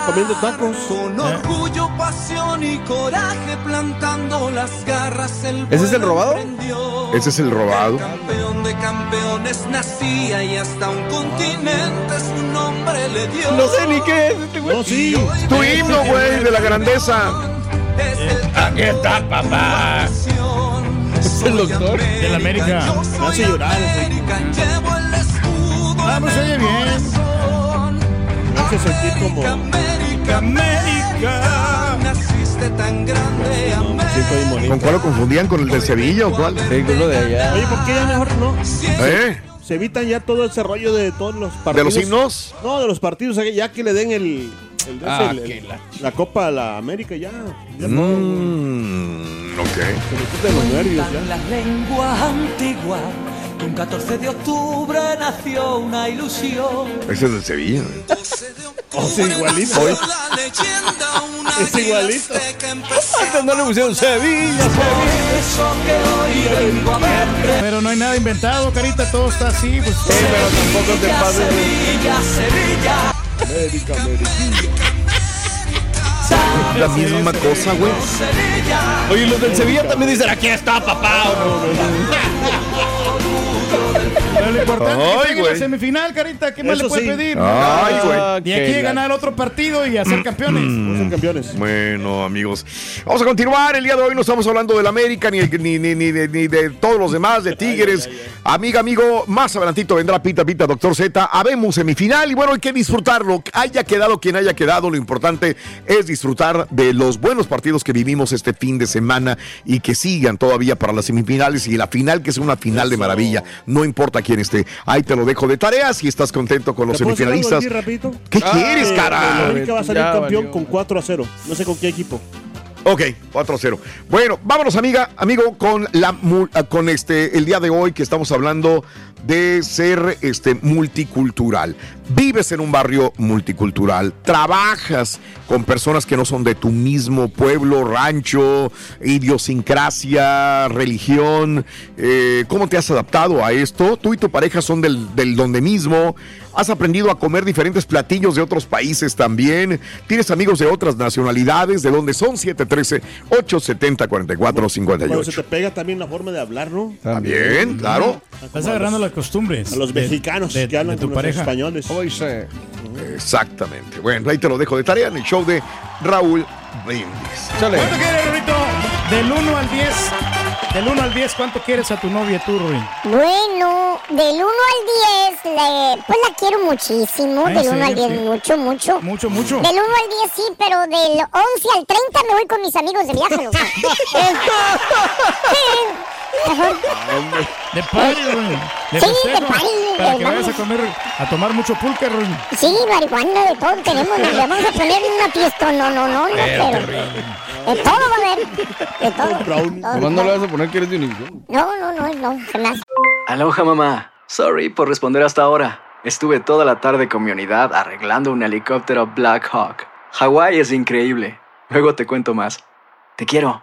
comiendo tacos. Con orgullo, pasión y coraje plantando las garras. El ¿Ese es el robado? Ese es el robado. Campeón de campeones nacía y hasta un continente su nombre le dio. No sé ni qué es este güey. No, sí. Tu himno, güey, de la grandeza. Aquí está, papá. Es el doctor de la América. Me hace llorar. ese. Llevo el escudo. Ah, pues oye bien. Me hace sentir como. América, América. naciste tan grande, No, ahí ¿Con cuál lo confundían? ¿Con el de Sevilla o cuál? Sí, con lo de allá. Oye, ¿por qué ya mejor no? ¿Eh? Se evitan ya todo ese rollo de todos los ¿De partidos. los himnos? No, de los partidos, ya que le den el. El- Ah, el- el- la- la Copa a la América, ya. ya no, Mm, ok. se le quitan los nervios, ya. las lenguas antiguas un 14 de octubre nació una ilusión. Ese es de Sevilla. ¿eh? Oh, sí, igualito. Es igualito. Antes no le pusieron Sevilla, Por eso que hoy vengo a verte. Pero no hay nada inventado, carita, todo está así. Pues, pero tampoco te pases. Sevilla, Sevilla. América, América. La misma cosa, güey. Oye, los del Sevilla también dicen, aquí está, papá. pero lo importante es que güey. la semifinal, carita. ¿Qué más Eso le puede sí. pedir? Ay, güey. Ah, Y aquí ganar otro partido y hacer campeones. Ser campeones. Bueno, amigos, vamos a continuar. El día de hoy no estamos hablando del América ni, ni, ni, ni de, ni de todos los demás, de Tigres. Amiga, amigo, más adelantito vendrá Pita Pita, Doctor Z. Habemos semifinal y bueno, hay que disfrutarlo. Haya quedado quien haya quedado, lo importante es disfrutar de los buenos partidos que vivimos este fin de semana y que sigan todavía para las semifinales y la final, que es una final de maravilla. No importa quién esté. Ahí te lo dejo de tarea si estás contento con los ¿Te puedo decir algo semifinalistas. aquí? ¿Qué Ah, quieres, Eh, cara? El América va a salir Ya campeón valió. con 4 a 0. No sé con qué equipo. Ok, 4-0. Bueno, vámonos, amiga, amigo, con la mu- con este el día de hoy que estamos hablando de ser este multicultural. Vives en un barrio multicultural, trabajas con personas que no son de tu mismo pueblo, rancho, idiosincrasia, religión. eh, ¿Cómo te has adaptado a esto? Tú y tu pareja son del, del donde mismo. Has aprendido a comer diferentes platillos de otros países también. Tienes amigos de otras nacionalidades, de donde son 713-870-4458. Cuando se te pega también la forma de hablar, ¿no? También, claro. Estás agarrando las costumbres. A los de- mexicanos de, que hablan de tu con los pareja. españoles. Exactamente. Bueno, ahí te lo dejo de tarea en el show de Raúl Brindis. ¿Cuánto quieres, Rorito? Del 1 al 10. Del 1 al 10, ¿cuánto quieres a tu novia tú, Ruin? Bueno, del 1 al 10, le- pues la quiero muchísimo. Ay, del sí, 1 al 10, sí. mucho, mucho. Mucho, mucho. Del 1 al 10 sí, pero del 11 al 30 me voy con mis amigos de viaje, loco. Sí, mejor. De party, Ruin. De Sí, festejo, de party, Para que vamos. vayas a comer, a tomar mucho pulque, Ruin. Sí, marihuana, de todo tenemos. Nos vamos a poner una fiesta. No, no, no, no, pero. De todo va a haber. De todo. Nomás no le vas a poner que eres de Univision. No, no, no, no, jamás. Aloha mamá. Sorry por responder hasta ahora. Estuve toda la tarde con mi unidad arreglando un helicóptero Black Hawk. Hawái es increíble. Luego te cuento más. Te quiero.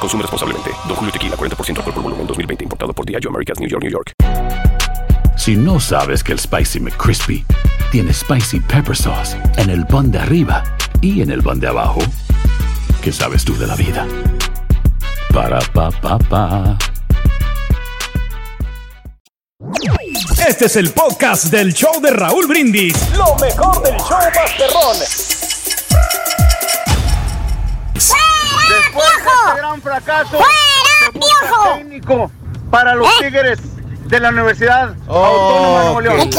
Consume responsablemente. Don Julio Tequila, 40% alcohol por volumen, 2020. Importado por Diageo Americas, New York, New York. Si no sabes que el Spicy McCrispy tiene Spicy Pepper Sauce en el pan de arriba y en el pan de abajo, ¿qué sabes tú de la vida? Para, pa, pa, pa. Este es el podcast del show de Raúl Brindis. Lo mejor del show Masterrón. De este gran fracaso, ¡Fuera, técnico para los Tigres de la Universidad Autónoma de Nuevo León.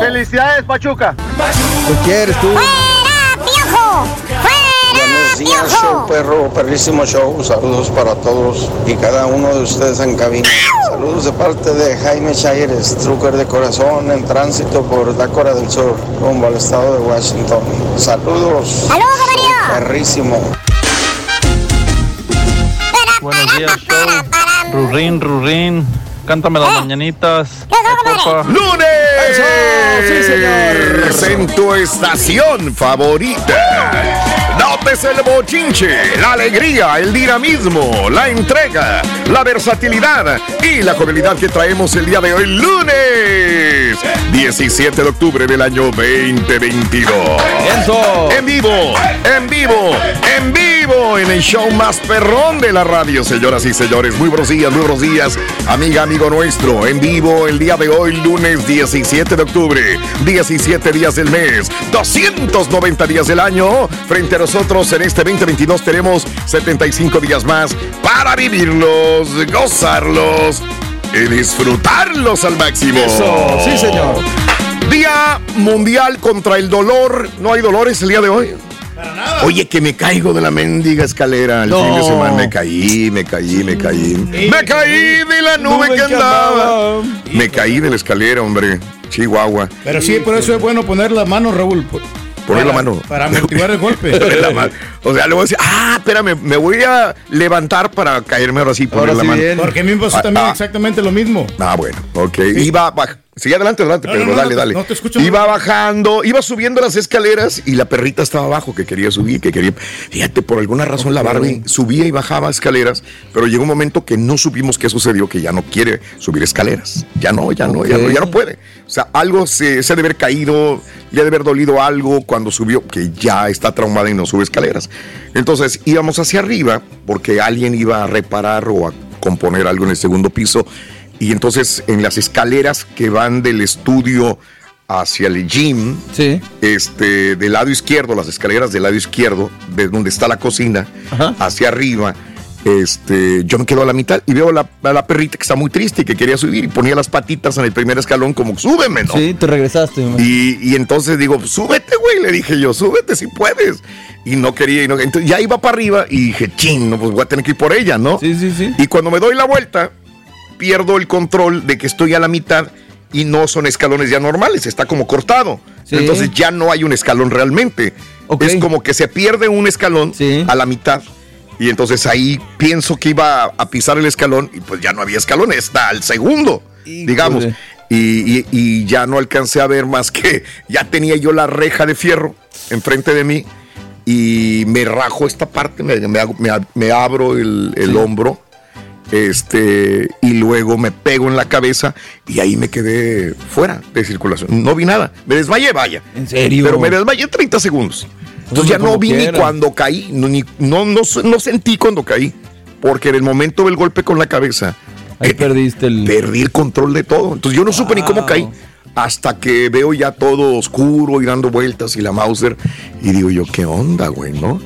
Felicidades, Pachuca. ¿Qué quieres tú? Buenos días, show perro, perrísimo show. Saludos para todos y cada uno de ustedes en cabina. Saludos de parte de Jaime Chaires, trucker de corazón en tránsito por Dácora del Sur, rumbo al estado de Washington. Saludos. Saludos, Perrísimo. Buenos días, show. Rurín, Rurín. Cántame las mañanitas. ¡Lunes! ¡Sí, señor! En tu estación favorita. Notes el bochinche, la alegría, el dinamismo, la entrega, la versatilidad y la jovialidad que traemos el día de hoy, lunes 17 de octubre del año 2022. En vivo, en vivo, en vivo, en el show más perrón de la radio, señoras y señores. Muy buenos días, muy buenos días, amiga, amigo nuestro. En vivo el día de hoy, lunes 17 de octubre, 17 días del mes, 290 días del año. Frente a nosotros en este 2022 tenemos 75 días más para vivirlos, gozarlos y disfrutarlos al máximo. Eso, sí, señor. Día Mundial contra el Dolor. ¿No hay dolores el día de hoy? Oye, que me caigo de la mendiga escalera. El No. fin de semana me caí, me caí, me caí. Me caí de la nube, Nube que que andaba. Me caí de la escalera, hombre. Chihuahua. Pero sí, por eso es bueno poner la mano, Raúl. Poner la para- mano. Para amortiguar el golpe. Poner la mano. O sea, luego decir, ah, espérame, me voy a levantar para caerme ahora sí, poner la mano. Porque a mí me pasó Ah, también ah. exactamente lo mismo. Ah, bueno, ok. Iba baj- Sigue adelante, adelante, No, Pedro, no, no, dale, no, dale. no te escucho. Iba bajando, iba subiendo las escaleras y la perrita estaba abajo, que quería subir, que quería. Fíjate, por alguna razón la Barbie subía y bajaba escaleras, pero llegó un momento que no supimos qué sucedió, que ya no quiere subir escaleras. Ya no, ya no, ya no, ya no puede. O sea, algo se, se ha de haber caído, ya de haber dolido algo cuando subió, que ya está traumada y no sube escaleras. Entonces íbamos hacia arriba porque alguien iba a reparar o a componer algo en el segundo piso. Y entonces en las escaleras que van del estudio hacia el gym, este, del lado izquierdo, las escaleras del lado izquierdo, de donde está la cocina, hacia arriba, este, yo me quedo a la mitad y veo a la, a la perrita que está muy triste y que quería subir y ponía las patitas en el primer escalón como, súbeme, ¿no? Sí, te regresaste. Y, y entonces digo, súbete, güey, le dije yo, súbete si puedes. Y no quería, y no, entonces ya iba para arriba y dije, ching, no, pues voy a tener que ir por ella, ¿no? Sí, sí, sí. Y cuando me doy la vuelta, pierdo el control de que estoy a la mitad y no son escalones ya normales, está como cortado. Sí. Entonces ya no hay un escalón realmente. Es como que se pierde un escalón a la mitad. Y entonces ahí pienso que iba a pisar el escalón y pues ya no había escalón, está al segundo, digamos. Y, y- y ya no alcancé a ver más que ya tenía yo la reja de fierro enfrente de mí y me rajo esta parte, me, me me ab- me abro el, el hombro este y luego me pego en la cabeza y ahí me quedé fuera de circulación. No vi nada. Me desmayé, vaya. ¿En serio? Pero me desmayé 30 segundos. Entonces ya no vi ni cuando caí, no, ni- no, no, no sentí cuando caí, porque en el momento del golpe con la cabeza Ahí perdiste el... perdí el control de todo. Entonces yo no supe ni cómo caí. Hasta que veo ya todo oscuro y dando vueltas y la Mauser. Y digo yo, ¿qué onda, güey? ¿No?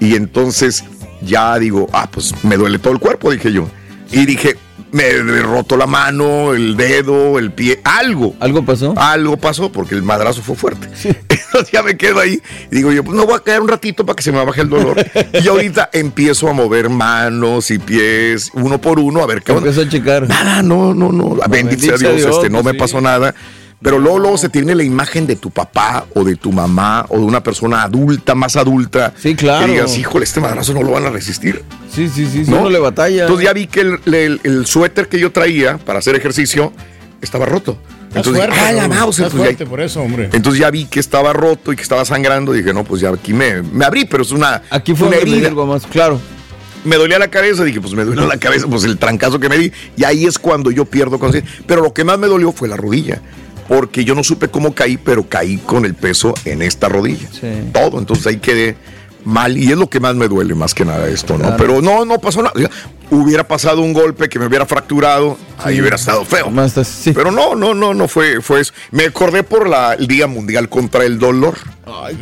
Y entonces ya digo, ah, pues me duele todo el cuerpo, dije yo. Y dije, me he roto la mano, el dedo, el pie, algo. ¿Algo pasó? Algo pasó porque el madrazo fue fuerte. Entonces ya me quedo ahí y digo yo, pues no voy a quedar un ratito para que se me baje el dolor. y ahorita empiezo a mover manos y pies uno por uno a ver qué onda. Empezó a checar. Nada, no, no, no. Bendito sea Dios, Dios, este, no me sí. pasó nada. Pero luego, luego se tiene la imagen de tu papá o de tu mamá o de una persona adulta, más adulta. Sí, claro. Que digas, híjole, este madrazo no lo van a resistir. Sí, sí, sí, sí, uno le batalla. Entonces ya vi que el, el- el suéter que yo traía para hacer ejercicio estaba roto. Entonces, fuerte, ah, la estás pues, ya- por eso, hombre. Entonces ya vi que estaba roto y que estaba sangrando. Dije, no, pues ya aquí me, me abrí, pero es una. Aquí fue una herida. el guamazo, claro. Me dolía la cabeza, dije, pues me duele la cabeza, pues el trancazo que me di. Y ahí es cuando yo pierdo conciencia. Pero lo que más me dolió fue la rodilla. Porque yo no supe cómo caí, pero caí con el peso en esta rodilla. Todo. Entonces ahí quedé mal. Y es lo que más me duele, más que nada esto, ¿no? Claro. Pero no, no pasó nada. Hubiera pasado un golpe que me hubiera fracturado, ahí hubiera estado feo. Pero no, no, no, no fue, fue eso. Me acordé por la, el Día Mundial contra el Dolor.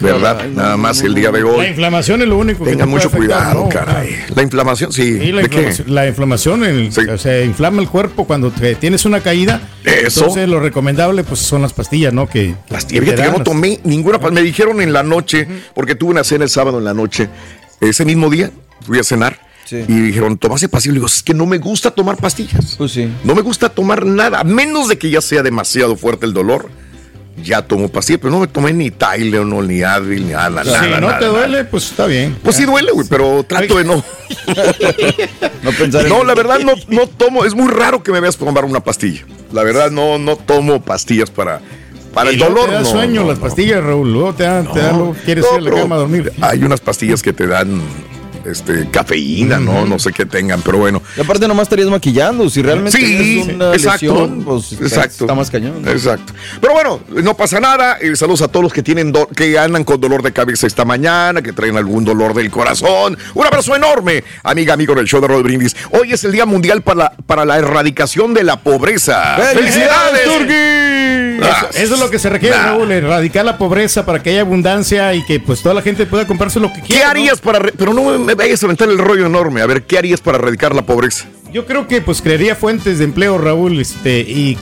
¿Verdad? caray, Nada no, más no, el día de La hoy. inflamación es lo único que Tengan mucho afectar, cuidado, ¿no? caray. La inflamación, sí. Sí, la, ¿De qué? inflamación, la inflamación, el- o sea, inflama el cuerpo cuando te- tienes una caída. Eso. Entonces, lo recomendable pues son las pastillas, ¿no? Que, Y que te fíjate que dan no las- tomé ninguna Me dijeron en la noche, porque tuve una cena el sábado en la noche, ese mismo día fui a cenar. Y dijeron, tomaste pastillas. Le digo, es que no me gusta tomar pastillas. Pues sí. No me gusta tomar nada, a menos de que ya sea demasiado fuerte el dolor. Ya tomo pastillas, pero no me tomé ni Tylenol, ni Advil, ni nada. Si nada, no nada, te nada. duele, pues está bien. Pues sí duele, güey, pero trato de no. No pensar en No, la verdad no, no tomo, es muy raro que me veas tomar una pastilla. La verdad no, no tomo pastillas para, para Y el dolor. Te da no, sueño no, las no. pastillas, Raúl. Luego te dan, te dan, quieres No, ir a la cama a dormir. Hay unas pastillas que te dan este, cafeína, ¿no? No sé qué tengan, pero bueno. Y aparte nomás estarías maquillando. Si realmente Sí, tienes una exacto. lesión, pues exacto. está más cañón. ¿no? Exacto. Pero bueno, no pasa nada. Eh, saludos a todos los que tienen que andan con dolor de cabeza esta mañana, que traen algún dolor del corazón. Un abrazo enorme, amiga, amigo del show de Rod Brindis. Hoy es el Día Mundial para la, para la erradicación de la pobreza. ¡Felicidades, Turki! Eso, eso es lo que se requiere, Raúl, erradicar la pobreza para que haya abundancia y que pues toda la gente pueda comprarse lo que ¿Qué quiera. ¿no? harías para.? Pero no me vayas a aventar el rollo enorme. A ver, ¿qué harías para erradicar la pobreza? Yo creo que pues crearía fuentes de empleo, Raúl, este, y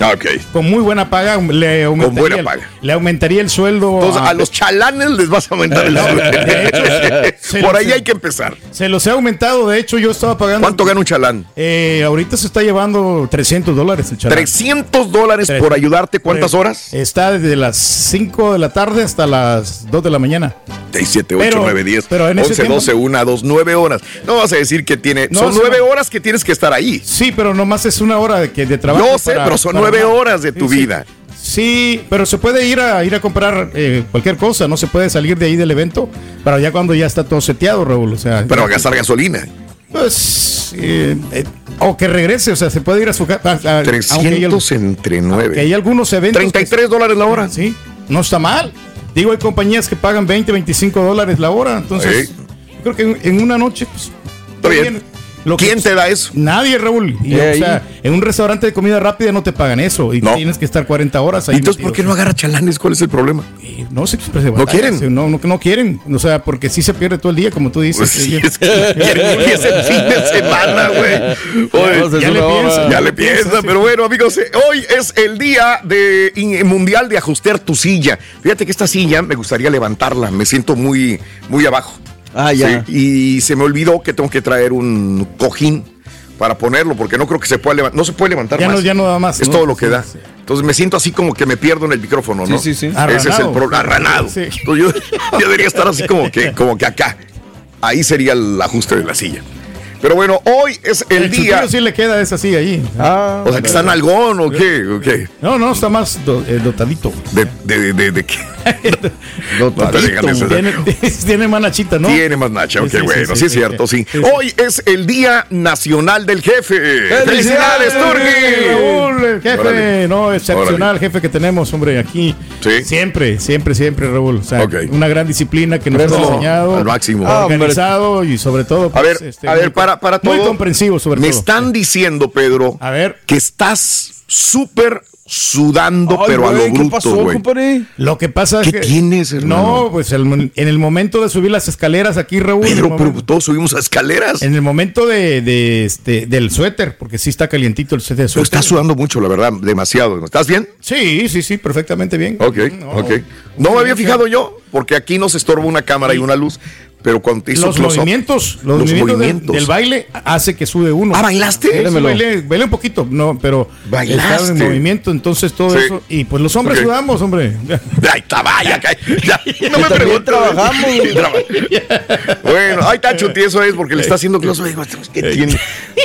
con muy buena paga le aumentaría, buena el- paga. le aumentaría el sueldo. Entonces, a los chalanes les vas a aumentar el sueldo. Por ahí hay que empezar. Se los he aumentado, de hecho yo estaba pagando. ¿Cuánto gana un chalán? Eh, ahorita se está llevando 300 dólares el chalán. 300 dólares por ayudarte. ¿Cuántas Tres. horas? Está desde las 5 de la tarde hasta las 2 de la mañana. 6, 7, 8, Pero- 9, 10, pero en ese 11, tiempo- 12, 1, 2, 9 horas. No vas a decir que tiene. No, son sí, 9 no. horas que tienes que estar ahí. Sí, pero nomás es una hora de, que, de trabajo. Yo sé, pero son 9 horas de tu Sí, vida. Sí, pero se puede ir a ir a comprar eh, cualquier cosa, no se puede salir de ahí del evento, para ya cuando ya está todo seteado, Raúl. O sea, Pero a gastar gasolina. Pues, eh, eh, o que regrese, o sea, se puede ir a su casa. 300 entre 9. Que hay algunos eventos. 33 dólares la hora. Sí, no está mal. Digo, hay compañías que pagan 20, 25 dólares la hora. Entonces, creo que en, en una noche, pues. Está bien. Lo que- ¿Quién te da eso? Nadie, Raúl. Y, Eh, o sea, en un restaurante de comida rápida no te pagan eso. Y No. tienes que estar 40 horas ahí. Entonces, ¿por qué no agarra chalanes? ¿Cuál es el problema? No sé, pues, ¿No quieren? No, no, no quieren. O sea, porque sí se pierde todo el día, como tú dices. Pues sí, es que quieren y es el fin de semana, güey. Ya le piensa. Ya le piensa, pero bueno, amigos, eh, hoy es el día de in- mundial de ajustar tu silla. Fíjate que esta silla me gustaría levantarla, me siento muy, muy abajo. Ah, ya. Sí, y se me olvidó que tengo que traer un cojín para ponerlo, porque no creo que se pueda levantar. No se puede levantar Ya más. no- ya no da más, Es ¿no? todo lo que Sí, da. sí. Entonces me siento así como que me pierdo en el micrófono, ¿no? Sí, sí, sí. Ese es el Arranado. problema. Arranado. Sí. Entonces, yo, yo debería estar así como que, como que acá. Ahí sería el ajuste de la silla. Pero bueno, hoy es el, El día. sí le queda esa silla ahí. Ah, O sea, que está nalgón o qué, o qué. No, no, está más do- eh, dotadito. De, de, de, de qué. No eso. Tiene, tiene manachita, ¿no? Tiene más nacha, ok, Sí, sí, bueno, sí, sí, es cierto, sí. Hoy es el Día Nacional del Jefe. ¡Felicidades, Turki! Jefe, Órale. no, excepcional jefe que tenemos, hombre, aquí. Sí. Siempre, siempre, siempre, Raúl. O sea, una gran disciplina que nos ha Eso, enseñado. al máximo. Organizado y sobre todo. A pues, ver, este, a ver, muy- para, para todo. Muy comprensivo, sobre Me todo. están diciendo, Pedro, A ver. que estás súper sudando, Ay, pero a lo güey, ¿qué bruto, pasó, güey. compadre? Lo que pasa es ¿Qué que. tienes, hermano? No, pues el- en el momento de subir las escaleras aquí, Raúl. Pedro, momento- pero todos subimos a escaleras. En el momento de, de, este, del suéter, porque sí está calientito el suéter. Pero estás sudando mucho, la verdad, demasiado. ¿Estás bien? Sí, sí, sí, perfectamente bien. Ok, ok. No me había fijado yo, porque aquí nos estorba una cámara y una luz, pero cuando te hizo Los movimientos, los, los movimientos, del- movimientos. Del, baile hace que sube uno. Ah, ¿bailaste? Bailé, bailé un poquito, no, pero ¿Bailaste? estaba en movimiento, entonces todo Sí. eso. Y pues los hombres sudamos, hombre. Ahí está, vaya, ya, no me preguntes. trabajamos, Bueno, ahí está Chuti, eso es porque le está haciendo close. ¿Qué tiene?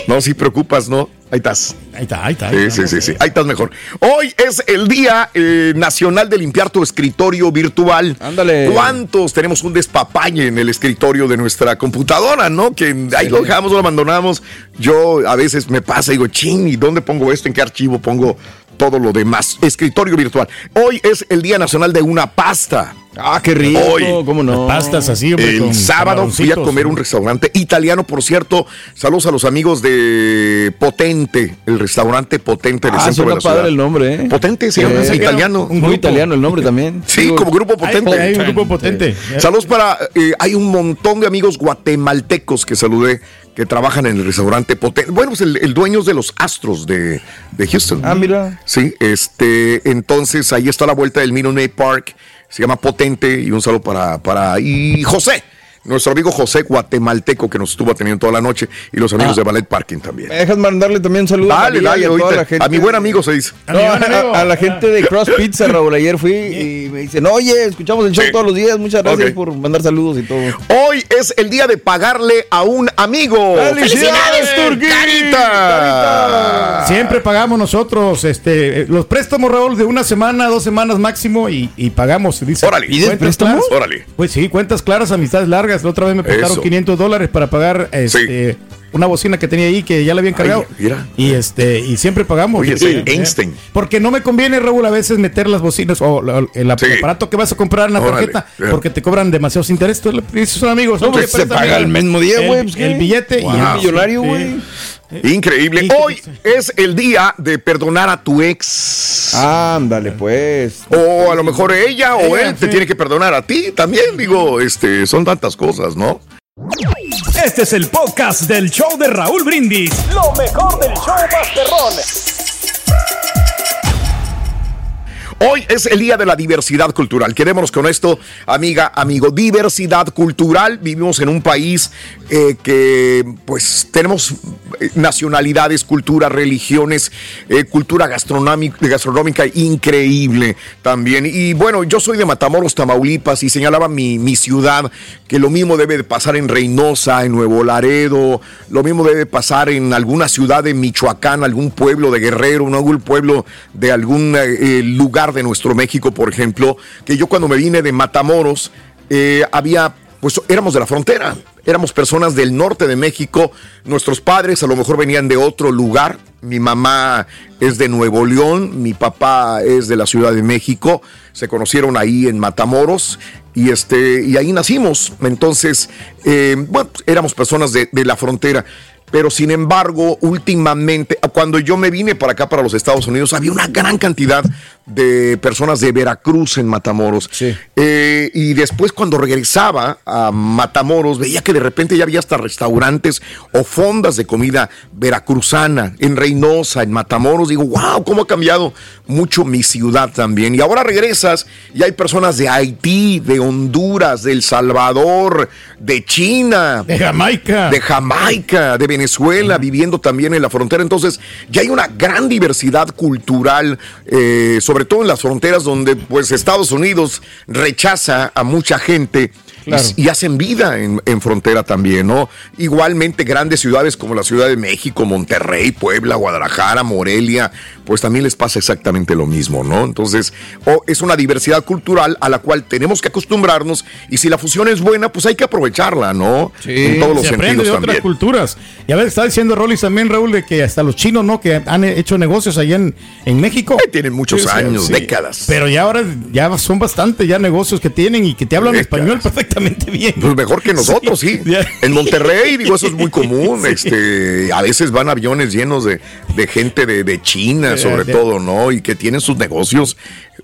No, sí preocupas, ¿no? Ahí estás. Ahí está, ahí está. Sí, sí, sí, sí. Ahí estás mejor. Hoy es el Día eh, Nacional de Limpiar tu Escritorio Virtual. Ándale. ¿Cuántos tenemos un despapalle en el escritorio de nuestra computadora, no? Que ahí lo dejamos, lo abandonamos. Yo a veces me pasa y digo, ching, ¿y dónde pongo esto? ¿En qué archivo pongo todo lo demás? Escritorio virtual. Hoy es el Día Nacional de una pasta. Ah, qué rico. Hoy. ¿Cómo no? Pastas así, hombre, El sábado fui a comer un restaurante italiano, por cierto. Saludos a los amigos de Potente, el restaurante Potente del Ah, centro de la ciudad. padre el nombre, ¿eh? Potente, se Eh, italiano. un Muy italiano el nombre también. Sí, Digo, como grupo potente. Hay un grupo potente. Saludos para. eh, hay un montón de amigos guatemaltecos que saludé que trabajan en el restaurante potente. Bueno, pues el, el dueño es de los Astros de, de Houston. Ah, mira. Sí, este. Entonces ahí está la vuelta del Minute Maid Park. Se llama Potente. Y un saludo para. para y José. Nuestro amigo José guatemalteco que nos estuvo atendiendo toda la noche y los amigos Ah. de Ballet Parking también. ¿Me dejas mandarle también un saludo Dale, a dale, a toda la gente? A mi buen amigo se dice. No, a, a- a la gente de Cross Pizza, Raúl. Ayer fui y me dicen, oye, escuchamos el show Sí. todos los días. Muchas gracias por mandar saludos y todo. Hoy es el día de pagarle a un amigo. ¡Felicidades, Turquí! Carita! Siempre pagamos nosotros este, los préstamos, Raúl, de una semana, dos semanas máximo y, y pagamos. Dice, Órale. ¿Pides ¿Cuentas préstamos? claras? Órale. Pues sí, cuentas claras, amistades largas. La otra vez me prestaron Eso. 500 dólares para pagar este, una bocina que tenía ahí que ya la habían cargado. Ay, mira. Y este y siempre pagamos. Oye, Sí, sí. Einstein. Porque no me conviene, Raúl, a veces meter las bocinas o la- el, aparato que vas a comprar en la tarjeta porque te cobran demasiados intereses. Dices, son amigos. No, hombre, pues se paga el mismo día, el- güey, pues. El billete Wow. y el millonario, güey. Increíble. Sí, Hoy es el día de perdonar a tu ex. Ándale, pues. O a lo mejor ella o Ella, él te sí. tiene que perdonar a ti también. Digo, este, son tantas cosas, ¿no? Este es el podcast del show de Raúl Brindis. Lo mejor del show Masterrón. Hoy es el día de la diversidad cultural. Quedémonos con esto, amiga, amigo. Diversidad cultural. Vivimos en un país eh, que, pues, tenemos eh, nacionalidades, culturas, religiones, eh, cultura gastronómica, increíble también. Y bueno, yo soy de Matamoros, Tamaulipas, y señalaba mi, mi ciudad que lo mismo debe de pasar en Reynosa, en Nuevo Laredo, lo mismo debe pasar en alguna ciudad de Michoacán, algún pueblo de Guerrero, algún pueblo de algún lugar de nuestro México, por ejemplo, que yo cuando me vine de Matamoros, eh, había, pues éramos de la frontera, éramos personas del norte de México, nuestros padres a lo mejor venían de otro lugar, mi mamá es de Nuevo León, mi papá es de la Ciudad de México, se conocieron ahí en Matamoros y, este, y ahí nacimos, entonces, eh, bueno, éramos personas de, de la frontera. Pero sin embargo, últimamente, cuando yo me vine para acá, para los Estados Unidos, había una gran cantidad de personas de Veracruz en Matamoros. Eh, y después cuando regresaba a Matamoros, veía que de repente ya había hasta restaurantes o fondas de comida veracruzana en Reynosa, en Matamoros. Digo, wow, cómo ha cambiado mucho mi ciudad también. Y ahora regresas y hay personas de Haití, de Honduras, de El Salvador, de China, De Jamaica. de Jamaica, de Venezuela, viviendo también en la frontera. Entonces, ya hay una gran diversidad cultural, eh, sobre todo en las fronteras donde pues Estados Unidos rechaza a mucha gente. Y- Claro. Y, hacen vida en, en frontera también, ¿no? Igualmente grandes ciudades como la Ciudad de México, Monterrey, Puebla, Guadalajara, Morelia, pues también les pasa exactamente lo mismo, ¿no? Entonces, o es una diversidad cultural a la cual tenemos que acostumbrarnos y si la fusión es buena, pues hay que aprovecharla, ¿no? en todos los se aprende sentidos de también. otras culturas. Y a ver, está diciendo Rollis también, Raúl, de que hasta los chinos, ¿no? Que han hecho negocios allá en, en México. tienen muchos años, décadas. Pero ya ahora ya son bastante ya negocios que tienen y que te hablan Décadas. español perfectamente bien. Pues mejor que nosotros, sí. En Monterrey, digo, eso es muy común. Sí. Este, a veces van aviones llenos de, de gente de, de China, sobre todo, ¿no? Y que tienen sus negocios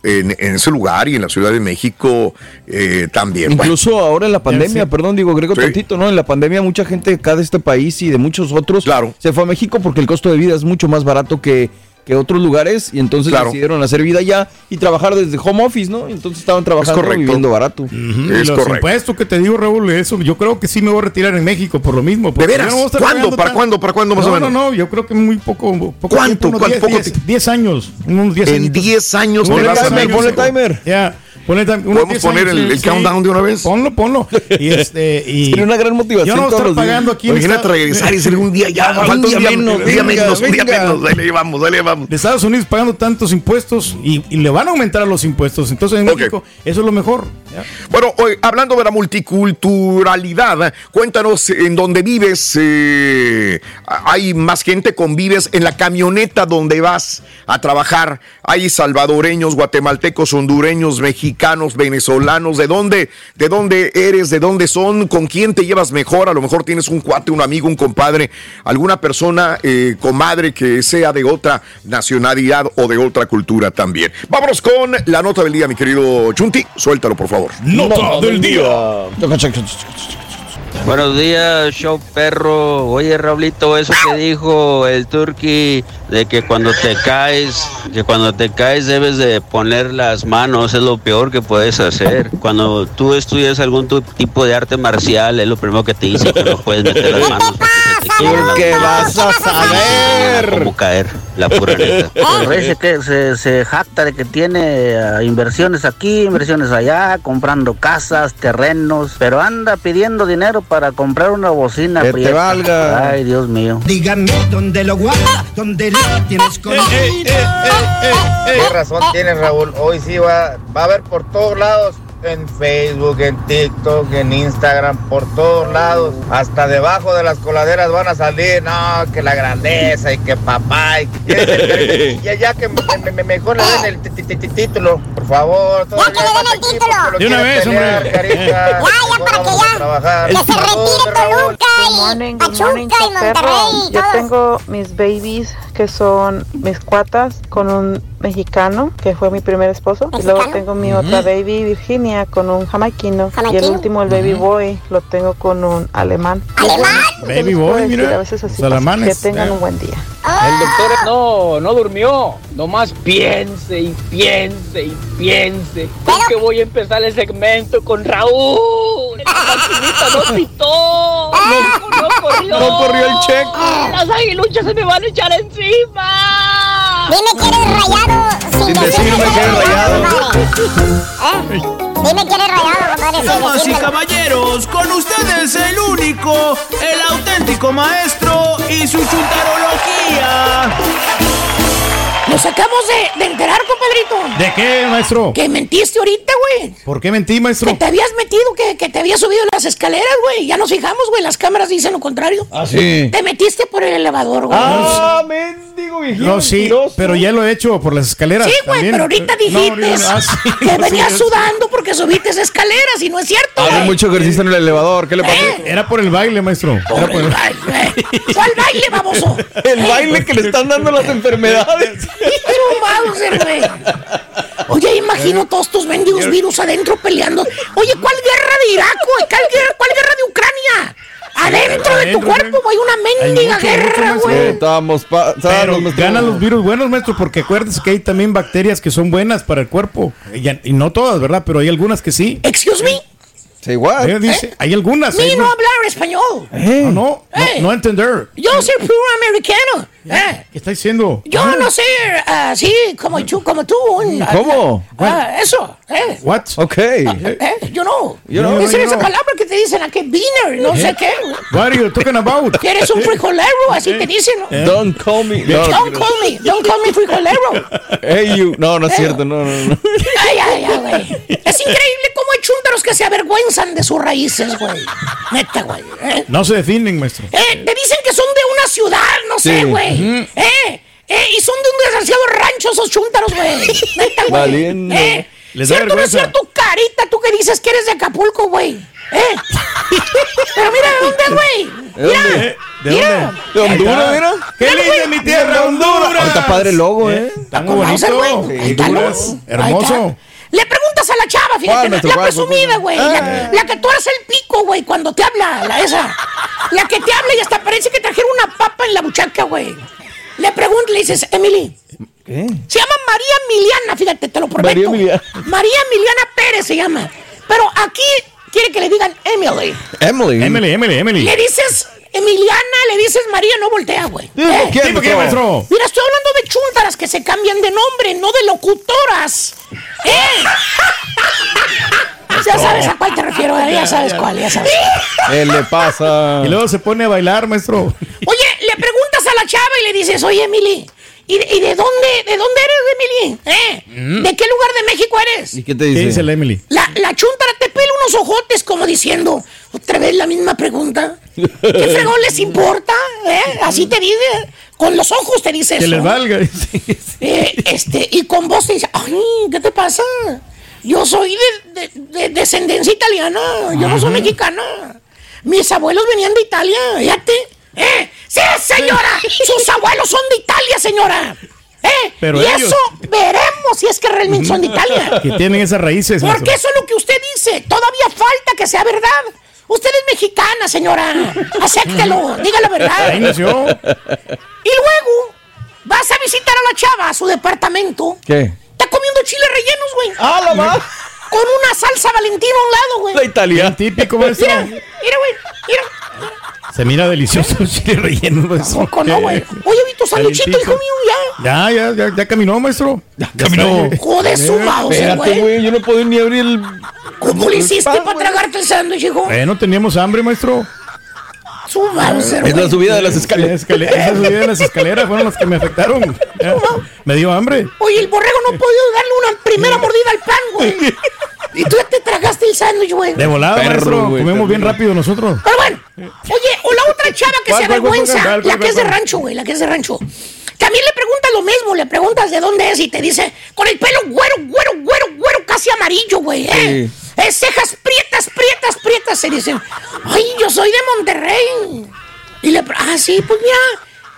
en, en ese lugar y en la Ciudad de México eh, también. Incluso ahora en la pandemia, sí. perdón, digo, agrego Sí. tantito, ¿no? En la pandemia mucha gente acá de este país y de muchos otros se fue a México porque el costo de vida es mucho más barato que, que otros lugares y entonces Claro. decidieron hacer vida allá y trabajar desde home office, ¿no? Entonces estaban trabajando y correcto. viviendo barato. Y los impuestos que te digo, Raúl, eso yo creo que sí me voy a retirar en México por lo mismo. porque veras? no ¿Cuándo? ¿Para tan- cuándo? ¿Para cuándo más no, o menos? No, no, yo creo que muy poco. poco ¿Cuánto? tiempo, unos ¿Cuánto? 10, Poco 10, 10 años. Unos 10 En añitos. 10 años te Ponle vas a timer, México. ponle timer. Ya. ¿Podemos 10 poner años, el, sí, el sí. countdown de una vez? Ponlo, ponlo. Y este, y una gran motivación Yo no estar pagando aquí. en Imagínate regresar y ser un día ya, falta un día menos, un día venga, menos, un día venga. menos. Dale, vamos, vamos. de Estados Unidos pagando tantos impuestos y, y le van a aumentar los impuestos. Entonces en. México eso es lo mejor. ¿ya? Bueno, hoy, hablando de la multiculturalidad, cuéntanos en dónde vives. eh, hay más gente, convives en la camioneta donde vas a trabajar. Hay salvadoreños, guatemaltecos, hondureños, mexicanos, venezolanos. ¿De dónde, de dónde eres? ¿De dónde son? ¿Con quién te llevas mejor? A lo mejor tienes un cuate, un amigo, un compadre, alguna persona, eh, comadre que sea de otra nacionalidad o de otra cultura también. Vámonos con la nota del día, mi querido Chunti. Suéltalo, por favor. Nota del día. Buenos días, show perro. Oye, Raulito, eso que dijo el turqui de que cuando te caes, que cuando te caes debes de poner las manos, es lo peor que puedes hacer. Cuando tú estudias algún tipo de arte marcial, es lo primero que te dice que no puedes meter las manos. Porque manos. vas a saber. Cómo caer, la pura neta. Que se, se jacta de que tiene eh, inversiones aquí, inversiones allá, comprando casas, terrenos, pero anda pidiendo dinero para comprar una bocina. Que te valga. Ay, Dios mío. Díganme dónde lo guarda, dónde lo tienes con Qué razón tienes, Raúl. Hoy sí va, va a haber por todos lados. En Facebook, en TikTok, en Instagram, por todos lados. Hasta debajo de las coladeras van a salir. No, que la grandeza y que papá. Y que ya, ya que me, me- me- mejor le den el título, por favor. Ya que le den el título. De una vez, hombre. Ya, ya, para que ya. Que se retire Toluca y Pachuca y Monterrey y Yo todos. tengo mis babies que son mis cuatas con un mexicano que fue mi primer esposo y luego ¿Mexicano? tengo mi otra baby Virginia con un jamaiquino y el último el baby boy lo tengo con un alemán. ¿Alemán? ¿Qué Baby boy, mira. A veces así Los pasa. alemanes, que tengan eh. un buen día. El doctor no, no durmió. Nomás piense y piense y piense. ¿Con que voy a empezar el segmento con Raúl? La maquinita no pitó. No, no corrió. No corrió el cheque. Las aguiluchas se me van a echar encima. Dime que eres rayado sin, Sin decirme que eres rayado. ¿Eh? Dime que eres rayado, compadre, Damas y caballeros, con ustedes el único, el auténtico maestro y su chuntarología. Nos acabamos de, de enterar, compadrito. ¿De qué, maestro? Que mentiste ahorita, güey. ¿Por qué mentí, maestro? Que te habías metido, que, que te habías subido las escaleras, güey. Ya nos fijamos, güey. Las cámaras dicen lo contrario. Ah, sí. Te metiste por el elevador, güey. Ah, mendigo viejito. No, sí, mentiroso. pero ya lo he hecho por las escaleras. Sí, güey, pero ahorita dijiste no, no, ah, sí, que no, venías sí, sudando porque subiste escaleras y no es cierto, Hace güey. mucho ejercicio en el elevador. ¿Qué le pasó? Era por el baile, maestro. Era por el- güey. ¿Cuál baile, baboso? El baile que le están dando las enfermedades. Hijo Mauser, güey. Oye, imagino todos tus mendigos virus adentro peleando. Oye, ¿cuál guerra de Irak, güey? ¿Cuál guerra, cuál guerra de Ucrania? Adentro de tu cuerpo, güey, una mendiga mucho, guerra, mucho, güey. Estamos pa- Pero sanos, maestro. ganan los virus buenos, maestro, porque acuérdese que hay también bacterias que son buenas para el cuerpo. Y, y no todas, ¿verdad? Pero hay algunas que sí. Excuse me. Sí, what? Ella dice, hay algunas. Hay no hablar español. No, no, no, Eh. no entender. Yo soy puro americano. Eh. ¿Qué está diciendo? Yo no sé así como tú, como tú. un- ¿Cómo? Ah, eso, eh. What? Ok. Eh, yo no. You know, Esa you es esa know. palabra que te dicen aquí, beaner, no sé qué. What are you talking about? Que eres un frijolero, así te dicen. ¿no? Eh. Don't call me. No, Don't call me, don't call me frijolero. Hey, you. No, no es cierto. No, no, no. Ay, ay, ay, güey. Es increíble cómo hay chúntaros que se avergüenzan de sus raíces, güey. Neta, güey. ¿eh? No se definen, maestro. Eh, te dicen que son de una ciudad, no sé, güey. Eh, eh, y son de un desgraciado rancho esos chúntaros, güey. Valiendo. Eh, Les da ¿Cierto no es cierto, carita, tú que dices que eres de Acapulco, güey? ¿Eh? Pero mira, ¿de dónde, güey? ¿De dónde? ¿De Mira. ¿De Honduras, mira? ¡Qué linda es mi tierra, Honduras! Ahorita padre el logo, ¿eh? Está muy bonito. Honduras, hermoso. Le preguntas a la chava, ¿Cuál, fíjate, la, presumida, güey. Ah. La, la que tú eres el pico, güey, cuando te habla, la esa. La que te habla y hasta parece que trajeron una papa en la buchaca, güey. Le preguntas, le dices, Emily. ¿Qué? Se llama María Emiliana, fíjate, te lo prometo. María Emiliana. María Emiliana Pérez se llama. Pero aquí quiere que le digan Emily. Emily. Emily, Emily, Emily. Le dices Emiliana, le dices María, no voltea, güey. ¿Eh? ¿Qué, ¿Qué, maestro? Mira, estoy hablando de chuntaras que se cambian de nombre, no de locutoras. ¿Eh? ya sabes a cuál te refiero, ¿eh? ya sabes cuál, ya sabes. ¿Qué le pasa? Y luego se pone a bailar, maestro. Oye, le preguntas a la chava y le dices, oye, Emily, ¿y, de- y de dónde, de dónde eres, Emily? ¿Eh? Mm. ¿De qué lugar de México eres? ¿Y qué te ¿Qué dice? dice la Emily? La, la chuntara te pela unos ojotes como diciendo, otra vez la misma pregunta. ¿Qué fregón les importa? ¿Eh? Así te dice. Con los ojos te dice Que eso. les valga. Eh, este, y con voz te dice, ay, ¿qué te pasa? Yo soy de, de- de descendencia italiana, yo no soy mexicana. Mis abuelos venían de Italia, fíjate. ¿Eh? ¡Sí, señora! ¡Sus abuelos son de Italia, señora! ¿Eh? Pero y ellos- eso veremos si es que realmente son de Italia. Que tienen esas raíces, Porque eso es lo que usted dice. Todavía falta que sea verdad. Usted es mexicana, señora. Acéptelo, diga la verdad. Ahí nació. Y luego vas a visitar a la chava a su departamento. ¿Qué? Está comiendo chiles rellenos, güey. ¡Ah, la ma! Con una salsa valentina a un lado, güey. La italiana. Típico, maestro. Mira, mira, güey. Mira. Se mira delicioso el chile relleno, maestro. Tampoco no, güey. Oye, vi tu sanduchito, hijo mío, ya. Ya, ya, ya, ya caminó, maestro. Ya caminó. Joder, su mouse, Espérate, güey. güey, yo no puedo ni abrir el... ¿Cómo le hiciste pan, para tragarte el sándwich, hijo? Bueno, teníamos hambre, maestro. Su mouse, Es la subida de las escaleras. Escale- Esas subidas de las escaleras fueron las que me afectaron. Ya, Me dio hambre. Oye, el borrego no ha podido darle una primera mordida al pan, güey. Y tú ya te tragaste el sándwich, güey. De volada, Perro, maestro. Comemos bien rápido nosotros. Pero bueno, oye, o la otra chava que ¿Cuál, se avergüenza, la que es de rancho, güey, la que es de rancho. También le preguntas lo mismo, le preguntas de dónde es y te dice, con el pelo güero, güero, güero, güero, casi amarillo, güey, ¿eh? Eh, cejas prietas, prietas, prietas, se dicen, ay, yo soy de Monterrey. Y le, ah, sí, pues mira,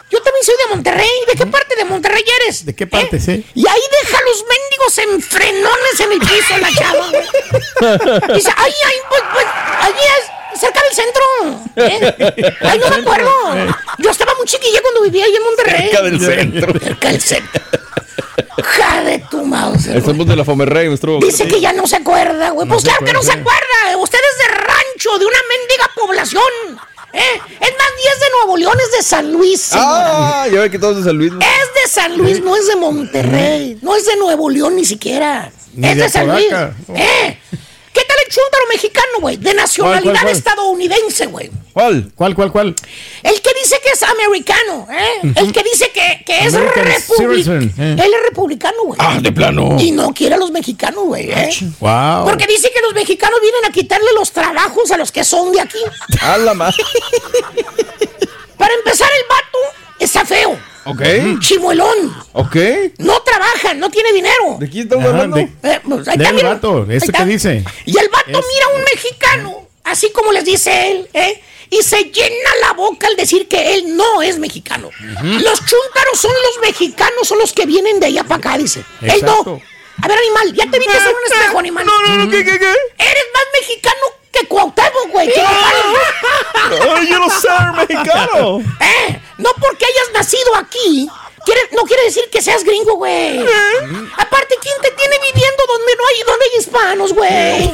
yo también soy de Monterrey. ¿De qué parte de Monterrey eres? ¿De qué parte, sí? Y ahí deja los mendigos enfrenones en el piso la chava, güey. Dice, ay, ay, pues, pues, allí es, cerca del centro. ¿eh? Ay, no me acuerdo. Yo estaba muy chiquilla cuando vivía ahí en Monterrey. Cerca del centro. Cerca del centro. Ja de tu mouse. güey. Estamos de la Fomerrey, nuestro... Dice que ya no se acuerda, güey. Pues se claro que no se acuerda. Usted es de rancho, de una mendiga población. ¿eh? Es más, ni es de Nuevo León, es de San Luis. señora. Ah, ya ve que todos de San Luis. ¿no? Es de San Luis, no es de Monterrey. No es de Nuevo León ni siquiera. Ni es de, de San Luis. ¿Eh? ¿Qué tal el chúntaro mexicano, güey? De nacionalidad ¿Cuál, cuál, cuál? estadounidense, güey. ¿Cuál? ¿Cuál, cuál, cuál? El que dice que es americano, ¿eh? El que dice que, que es republicano. eh. Él es republicano, güey. Ah, de plano. Y no quiere a los mexicanos, güey, ¿eh? Wow. Porque dice que los mexicanos vienen a quitarle los trabajos a los que son de aquí. Ah, la ma. Para empezar, el vato está feo. Ok. Chimuelón. Ok. No trabaja, no tiene dinero. ¿De quién estamos hablando? de- Eh, pues, ahí está, mira. vato, Ahí ¿eso está. qué dice? Y el vato Es- mira a un mexicano, así como les dice él, ¿eh? Y se llena la boca al decir que él no es mexicano. Los chúntaros son los mexicanos, son los que vienen de allá para acá, dice. Él Exacto. no. A ver, animal, ya te viste en un espejo, animal. No, no, no, ¿qué, qué, qué? Eres más mexicano que Cuauhtémoc, güey. que. Ay, yo no soy mexicano. ¿Eh? No porque hayas nacido aquí. quiere- no quiere decir que seas gringo, güey. Aparte, ¿quién te tiene viviendo donde no hay, donde hay hispanos, güey?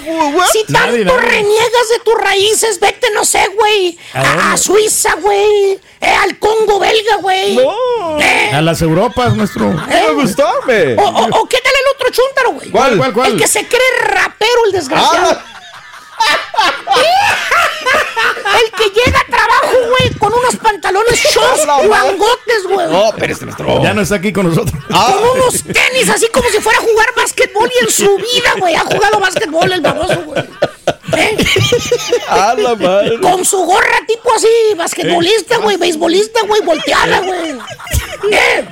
Si tanto Nadie, nadie. reniegas de tus raíces, vete, no sé, güey. ¿A A, a? Suiza, güey. Eh, al Congo belga, güey. No. Eh, A las Europas, eh. Me gustarme. O, o- o qué tal el otro chúntaro, güey? ¿Cuál? ¿Cuál, cuál? El que se cree rapero, el desgraciado. El que llega a trabajo, güey, con unos pantalones shorts guangotes, güey. No, espérese, nuestro. Ya no está aquí con nosotros. Ah. Con unos tenis así como si fuera a jugar básquetbol y en su vida, güey, ha jugado básquetbol el baboso, güey. ¿Eh? A la madre. Con su gorra tipo así, basquetbolista, güey, beisbolista, güey, volteada, güey. ¿Eh?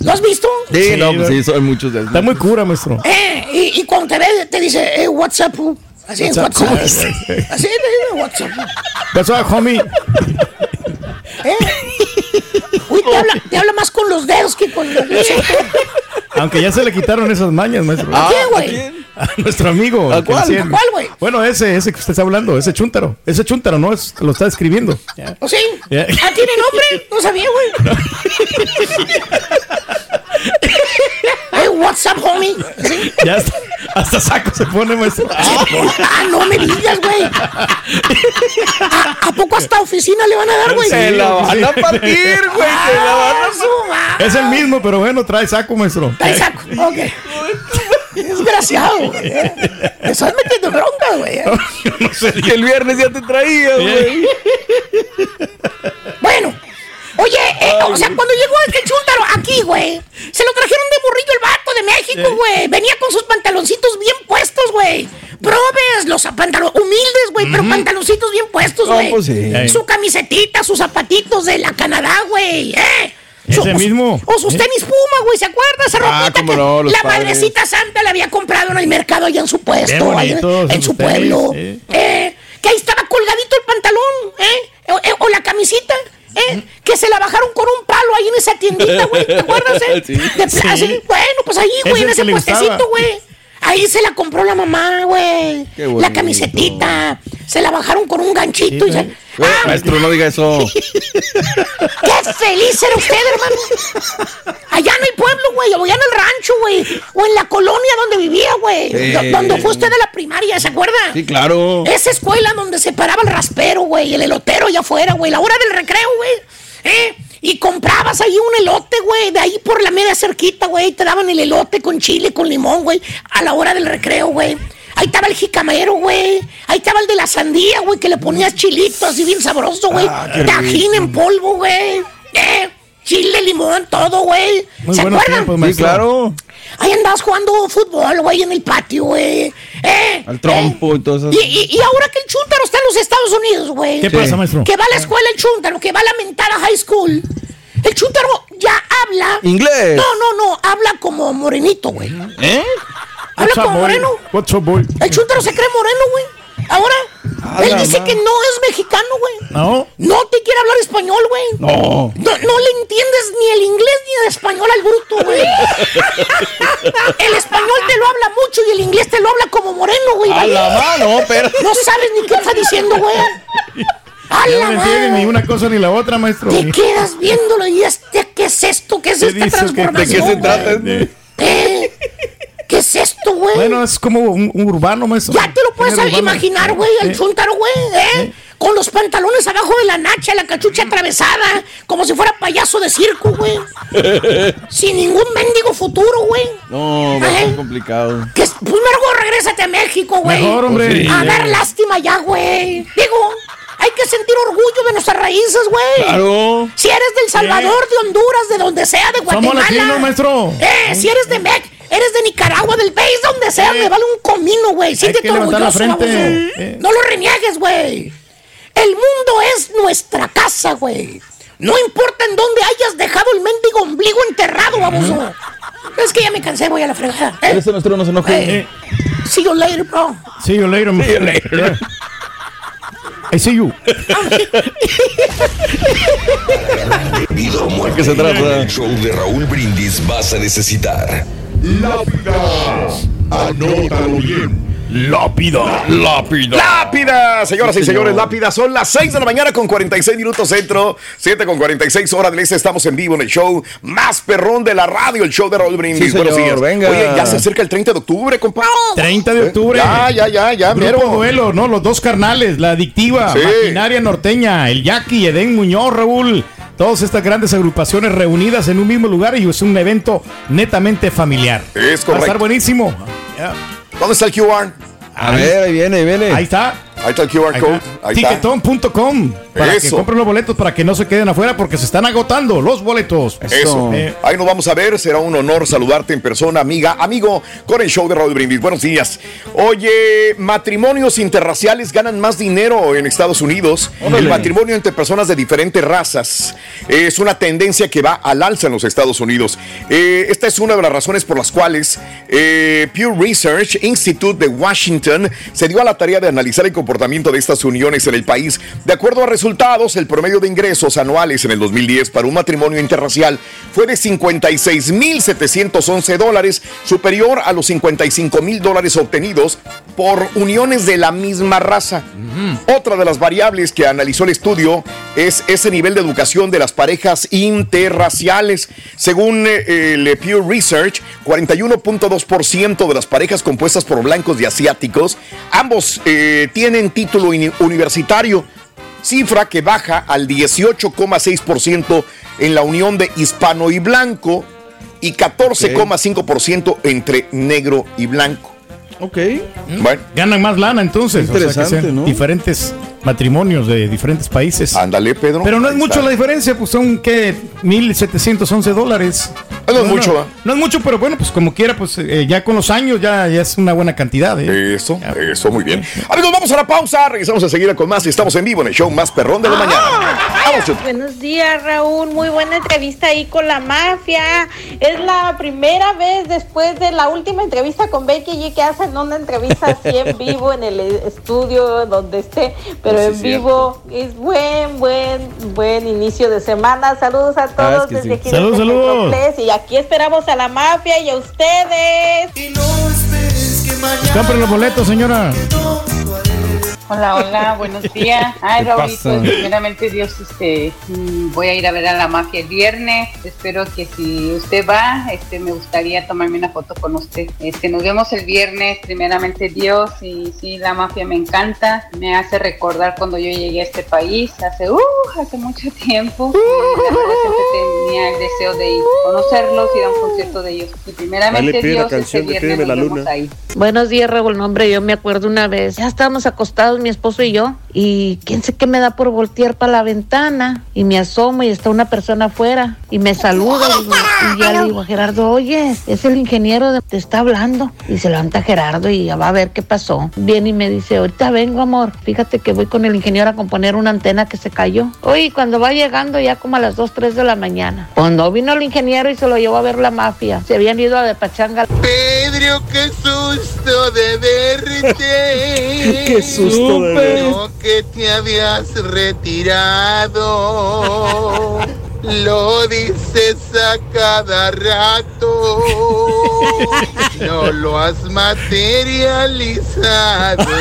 ¿Lo has visto? Sí, Sí, no, pues sí, son muchos de Está muy cura, maestro. Eh, y, y cuando te ve, te dice, eh, what's up, Así What's up, WhatsApp. dice, what's up, who? What's up, homie? ¿Eh? Uy, te habla, te habla más con los dedos que con los Aunque ya se le quitaron esas mañas, maestro. ¿A quién, ¿a güey? quién? A nuestro amigo. ¿A cuál? decía- ¿A cuál, güey? Bueno, ese, ese que usted está hablando, ese chúntaro. Ese chúntaro, ¿no? Es, lo está escribiendo. Ya. ¿O sí? Ya. ¿Ah, tiene nombre? No sabía, güey. Hey, what's up, homie? ¿Sí? Ya hasta, hasta saco se pone, maestro. Ah, no me digas, güey. ¿A, a poco hasta oficina le van a dar, güey? Se la van a partir, güey. Se la van Ah, a su madre. Es el mismo, pero bueno, trae saco, maestro. Trae saco. Ok. Desgraciado, güey. estás metiendo en bronca, güey. ¿eh? no sé. Que el viernes ya te traía, güey. Bueno, oye, eh, o sea, cuando llegó este chúntaro aquí, güey, se lo trajeron de morrillo el vato de México, güey. Venía con sus pantaloncitos bien puestos, güey. Probes, los pantalones humildes, güey, pero pantaloncitos bien puestos, güey. pues sí. Su camisetita, sus zapatitos de la Canadá, güey, ¿eh? Ese Su- mismo. O sus tenis Puma, güey, ¿se acuerda? Esa Ah, ropita que no, la padres. madrecita santa le había comprado en el mercado allá en su puesto, ahí en- su tenis, pueblo. Eh, que ahí estaba colgadito el pantalón, ¿eh? O, eh, o la camisita, ¿eh? Que se la bajaron con un palo ahí en esa tiendita, güey, ¿te acuerdas, eh? Sí. De. Bueno, pues ahí, güey, en ese puestecito, güey. Ahí se la compró la mamá, güey. La camisetita. Se la bajaron con un ganchito y se... ¡Ah! maestro, no diga eso. ¡Qué feliz era usted, hermano! Allá en el pueblo, güey, o allá en el rancho, güey. O en la colonia donde vivía, güey. Sí. Donde fue usted de la primaria, ¿se acuerda? Sí, claro. Esa escuela donde se paraba el raspero, güey, el elotero allá afuera, güey, la hora del recreo, güey. ¿Eh? Y comprabas ahí un elote, güey, de ahí por la media cerquita, güey. Te daban el elote con chile, con limón, güey, a la hora del recreo, güey. Ahí estaba el jicamero, güey. Ahí estaba el de la sandía, güey, que le ponías chilito así bien sabroso, güey. Ah, Tajín en polvo, güey. ¿Eh? Chile, limón, todo, güey. ¿Se acuerdan? tiempos, Sí, claro. Ahí andabas jugando fútbol, güey, en el patio, güey. ¿Eh? Al trompo y todo eso. Y, y- y ahora que el chúntaro está en los Estados Unidos, güey. ¿Qué pasa, maestro? Que va a la escuela el chúntaro, que va a la mentada high school. El chúntaro ya habla. Inglés. No, no, no, habla como morenito, güey. ¿Eh? Habla What's como boy? moreno. What's up, boy? El chúntaro se cree moreno, güey. Ahora, él dice que no es mexicano, güey. No. No te quiere hablar español, güey. No. No, no le entiendes ni el inglés ni el español al bruto, güey. el español te lo habla mucho y el inglés te lo habla como moreno, güey. A vaya. la mano, pero. No sabes ni qué está diciendo, güey. A No la me entiende madre. ni una cosa ni la otra, maestro. Te quedas viéndolo y este, ¿qué es esto? ¿Qué es ¿Qué esta transformación? ¿De qué se trata? güey? ¿Eh? ¿Qué es esto, güey? Bueno, es como un, un urbano, maestro. Ya te lo puedes imaginar, güey, el Sí. chúntaro, güey, ¿eh? Con los pantalones abajo de la nacha, la cachucha atravesada, como si fuera payaso de circo, güey. Sin ningún mendigo futuro, güey. No, ¿Eh? ser complicado. Que es- primero regrésate a México, güey. Mejor, hombre. Pues sí. A dar lástima ya, güey. Digo, hay que sentir orgullo de nuestras raíces, güey. Claro. Si eres del Salvador, de Honduras, de donde sea, de Somos Guatemala. latinos, maestro. Eh, si eres de Mex, eres de Nicaragua, del país donde sea, me vale un comino, güey. Siéntete que levantar la orgulloso. Eh. No lo reniegues, güey. El mundo es nuestra casa, güey. No importa en dónde hayas dejado el mendigo ombligo enterrado, baboso. Es que ya me cansé, voy a la fregada. Eh, Ese nuestro no se enoje. eh, see you later, bro. See you later, See you later. I see you. Vida o muerte. ¿De qué se trata? En el show de Raúl Brindis vas a necesitar Lápida. Anótalo bien. Lápida. Lápida. Lápida, señoras Sí, y señores, señor. lápida. Son las 6 de la mañana con 46 minutos centro, 7 con 46 horas del este. Estamos en vivo en el show más perrón de la radio, el show de Raúl Brindis. Sí, Buenos días. venga. Oye, ya se acerca el 30 de octubre, compadre. 30 de octubre. Ya, ya, ya, ya, Grupo mero. Duelo, ¿no? Los dos carnales, la adictiva, Sí. maquinaria norteña, el Jackie, Edén Muñoz, Raúl. Todas estas grandes agrupaciones reunidas en un mismo lugar y es un evento netamente familiar. Es Va a estar correcto. buenísimo. Ya. ¿Dónde está el QR? A ver, ahí viene, ahí viene. Ahí está. Ahí está el QR Ahí code. Tiquetón.com para que compren los boletos para que no se queden afuera porque se están agotando los boletos. Eso. Eh, Ahí nos vamos a ver. Será un honor saludarte en persona, amiga, amigo, con el show de Raúl Brindis. Buenos días. Oye, matrimonios interraciales ganan más dinero en Estados Unidos. Órale. El matrimonio entre personas de diferentes razas es una tendencia que va al alza en los Estados Unidos. Eh, esta es una de las razones por las cuales eh, Pew Research Institute de Washington se dio a la tarea de analizar el comportamiento de estas uniones en el país. De acuerdo a resultados, el promedio de ingresos anuales en el 2010 para un matrimonio interracial fue de 56.711 dólares, superior a los 55.000 dólares obtenidos por uniones de la misma raza. Otra de las variables que analizó el estudio es ese nivel de educación de las parejas interraciales. Según eh, el Pew Research, 41.2% de las parejas compuestas por blancos y asiáticos, ambos eh, tienen título uni- universitario, cifra que baja al 18,6% en la unión de hispano y blanco y 14,5% entre negro y blanco. Ok. Bueno. Ganan más lana entonces. Interesante, o sea, que sean ¿no? Diferentes matrimonios de diferentes países. Ándale, Pedro. Pero no es mucho está. la diferencia, pues son que 1.711 dólares. No es mucho, ¿eh? No es mucho, pero bueno, pues como quiera, pues eh, ya con los años ya, ya es una buena cantidad. ¿eh? Eso, eso, muy bien. Amigos, vamos a la pausa. Regresamos enseguida con más. y Estamos en vivo en el show más perrón de la mañana. Vamos, Chuy. Buenos días, Raúl. Muy buena entrevista ahí con la mafia. Es la primera vez después de la última entrevista con Becky G que hacen una entrevista así en vivo en el estudio donde esté, pero Sí, en vivo. Es buen, buen, buen inicio de semana. Saludos a todos que desde sí. aquí. Salud, desde salud. Metroplex. Y aquí esperamos a la mafia y a ustedes. Compren los boletos, señora. Hola, hola, buenos días. Ay, ¿Qué Raulito, pasa? primeramente Dios, este, mm, voy a ir a ver a la mafia el viernes. Espero que si usted va, este, me gustaría tomarme una foto con usted. Este, nos vemos el viernes, primeramente Dios, y sí, la mafia me encanta. Me hace recordar cuando yo llegué a este país, hace, uh, hace mucho tiempo. Y tenía el deseo de ir conocerlos, ir a un concierto de ellos. Y primeramente Dale, pide la Dios, este viernes la vemos ahí. Buenos días, Raúl. No, hombre, yo me acuerdo una vez. Ya estábamos acostados, mi esposo y yo. Y quién sé qué me da por voltear para la ventana. Y me asomo y está una persona afuera. Y me saluda. Y, digo- y ya le digo a Gerardo, oye, es el ingeniero, de- te está hablando. Y se levanta Gerardo y ya va a ver qué pasó. Viene y me dice, ahorita vengo, amor. Fíjate que voy con el ingeniero a componer una antena que se cayó. Oye, cuando va llegando ya como a las 2, 3 de la mañana. Cuando vino el ingeniero y se lo llevó a ver la mafia. Se habían ido a de pachanga. Pedro, qué susto de verte. Qué susto Creo que te habías retirado. Lo dices a cada rato. No lo has materializado.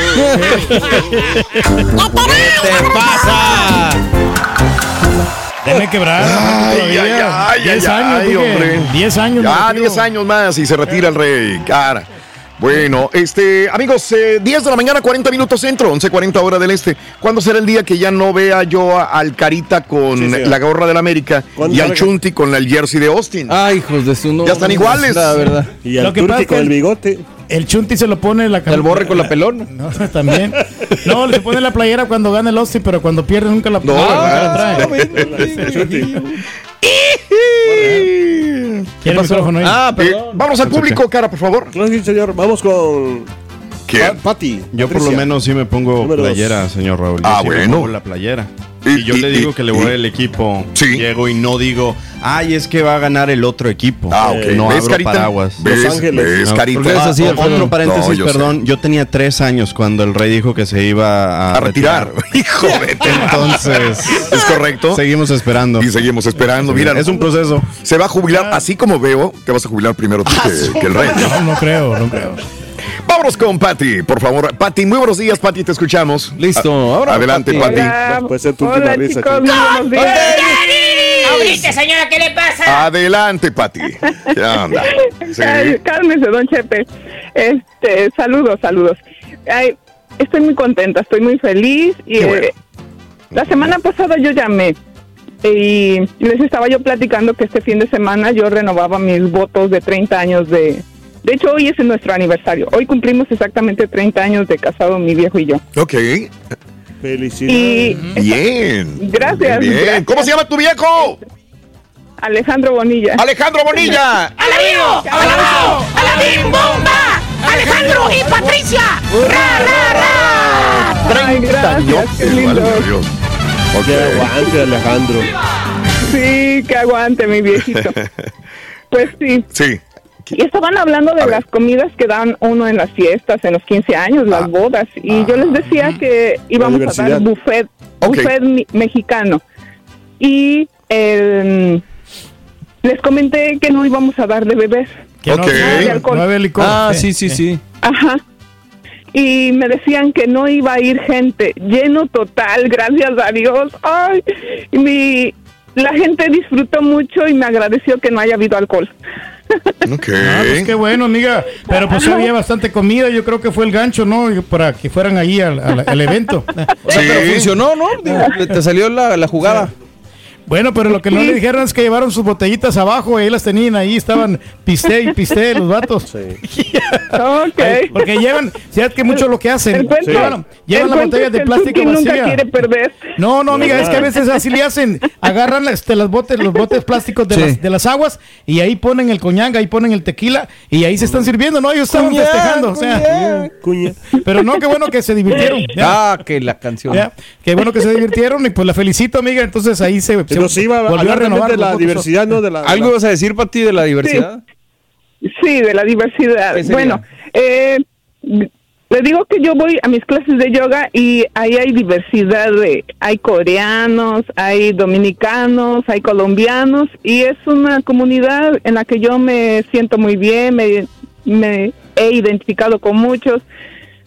¿Qué te pasa? Déjame quebrar. Ay, ay, ay, ay, 10 ay, años, dije. hombre. 10 años. Ya, retiro. 10 años más y se retira el rey. Cara. Bueno, este, amigos, eh, 10 de la mañana, 40 minutos centro, 11.40 hora del este. ¿Cuándo será el día que ya no vea yo a- al Carita con Sí, la gorra del América ¿Cuándo y al? Chunti con el jersey de Austin? Ay, hijos de su no. Ya están iguales. La verdad. Y al Lo que pasa con el el- bigote. El Chunti se lo pone en la El borre con la pelona. No, también. No, se pone la playera cuando gana el Austin, pero cuando pierde nunca la, No, nunca ¿verdad? la trae. ¿Quiere el micrófono ahí? Ah, Eh, perdón. vamos al público, cara, por favor. Que sí, señor. Vamos con ¿Quién? Pa- Pati. Yo por lo Patricia. menos sí me pongo Número dos. playera, señor Raúl. Yo Ah, sí me bueno. pongo la playera. Y- yo y- le digo y- que le voy al equipo. Sí. Llego y no digo, ay, es que va a ganar el otro equipo. Ah, ok. No ¿Ves, abro Carita? paraguas. ¿Ves, Los Ángeles. No, Carita? así, Ah, otro paréntesis, No, yo sé. perdón. Yo tenía tres años cuando el rey dijo que se iba a, A retirar. Hijo de Entonces, ¿Es correcto? seguimos esperando. Y seguimos esperando. Mira, es un proceso. se va a jubilar, así como veo, te vas a jubilar primero tú que, que el rey. No, no creo, no creo. Vámonos con Pati, por favor. Pati, muy buenos días, Pati, te escuchamos. Listo, A- ahora, Adelante, Pati. Pati. Puede ser tu última Hola risa, chicos, chico. muy buenos días. Ahorita, señora, ¿qué le pasa? Adelante, Pati. Sí. Ay, cálmese, don Chepe. Este, saludos, saludos. Ay, estoy muy contenta, estoy muy feliz. Y Qué bueno. eh, la semana pasada yo llamé y les estaba yo platicando que este fin de semana yo renovaba mis votos de 30 años de... De hecho, hoy es nuestro aniversario. Hoy cumplimos exactamente 30 años de casado mi viejo y yo. Ok. Felicidades. Y Bien. Gracias, Bien. gracias. ¿Cómo se llama tu viejo? Alejandro Bonilla. Alejandro Bonilla. ¡Alabío! ¡Alabío! ¡Alabim bomba! ¡Alejandro y Patricia! ¡Ra, ra, ra! Ay, gracias, qué lindo. Que aguante, Alejandro. Sí, que aguante mi viejito. Pues sí. Sí. Y estaban hablando de las comidas que dan uno en las fiestas, en los 15 años, las bodas. Y yo les decía que íbamos a dar buffet, Ok. buffet mexicano. Y eh, les comenté que no íbamos a dar de beber. Que no, Ok. de alcohol. no licor. Ah, sí, sí, sí. Ajá. Y me decían que no iba a ir gente. Lleno total, gracias a Dios. Ay, mi, la gente disfrutó mucho y me agradeció que no haya habido alcohol. Ok. Ah, pues qué bueno, amiga. Pero pues había bastante comida, yo creo que fue el gancho, ¿no? Para que fueran ahí al, al- al evento. O sea, pero funcionó, ¿no? Digo, te salió la, la jugada. Bueno, pero lo que no le dijeron es que llevaron sus botellitas abajo y ahí las tenían ahí, estaban piste y piste los vatos. Ok. Porque llevan, ¿sabes que mucho lo que hacen? El cuento- Llevan, llevan el la cuento botella es de plástico Tuki nunca vacía. quiere perder. No, no, amiga, es que a veces así le hacen. Agarran este, las botes, los botes plásticos de, Sí. las, de las aguas y ahí ponen el coñanga, ahí ponen el tequila y ahí se están sirviendo, ¿no? Ellos estaban festejando, o sea. Pero no, qué bueno que se divirtieron. ya. Ah, que la canción. Ya, Qué bueno que se divirtieron y pues la felicito, amiga. Entonces ahí se, se Nos iba a hablar renovar de la diversidad, ¿no? De la, ¿Algo vas a decir, Pati, de la diversidad? Sí, de la diversidad. Bueno, eh, le digo que yo voy a mis clases de yoga y ahí hay diversidad de, hay coreanos, hay dominicanos, hay colombianos y es una comunidad en la que yo me siento muy bien, me, me he identificado con muchos.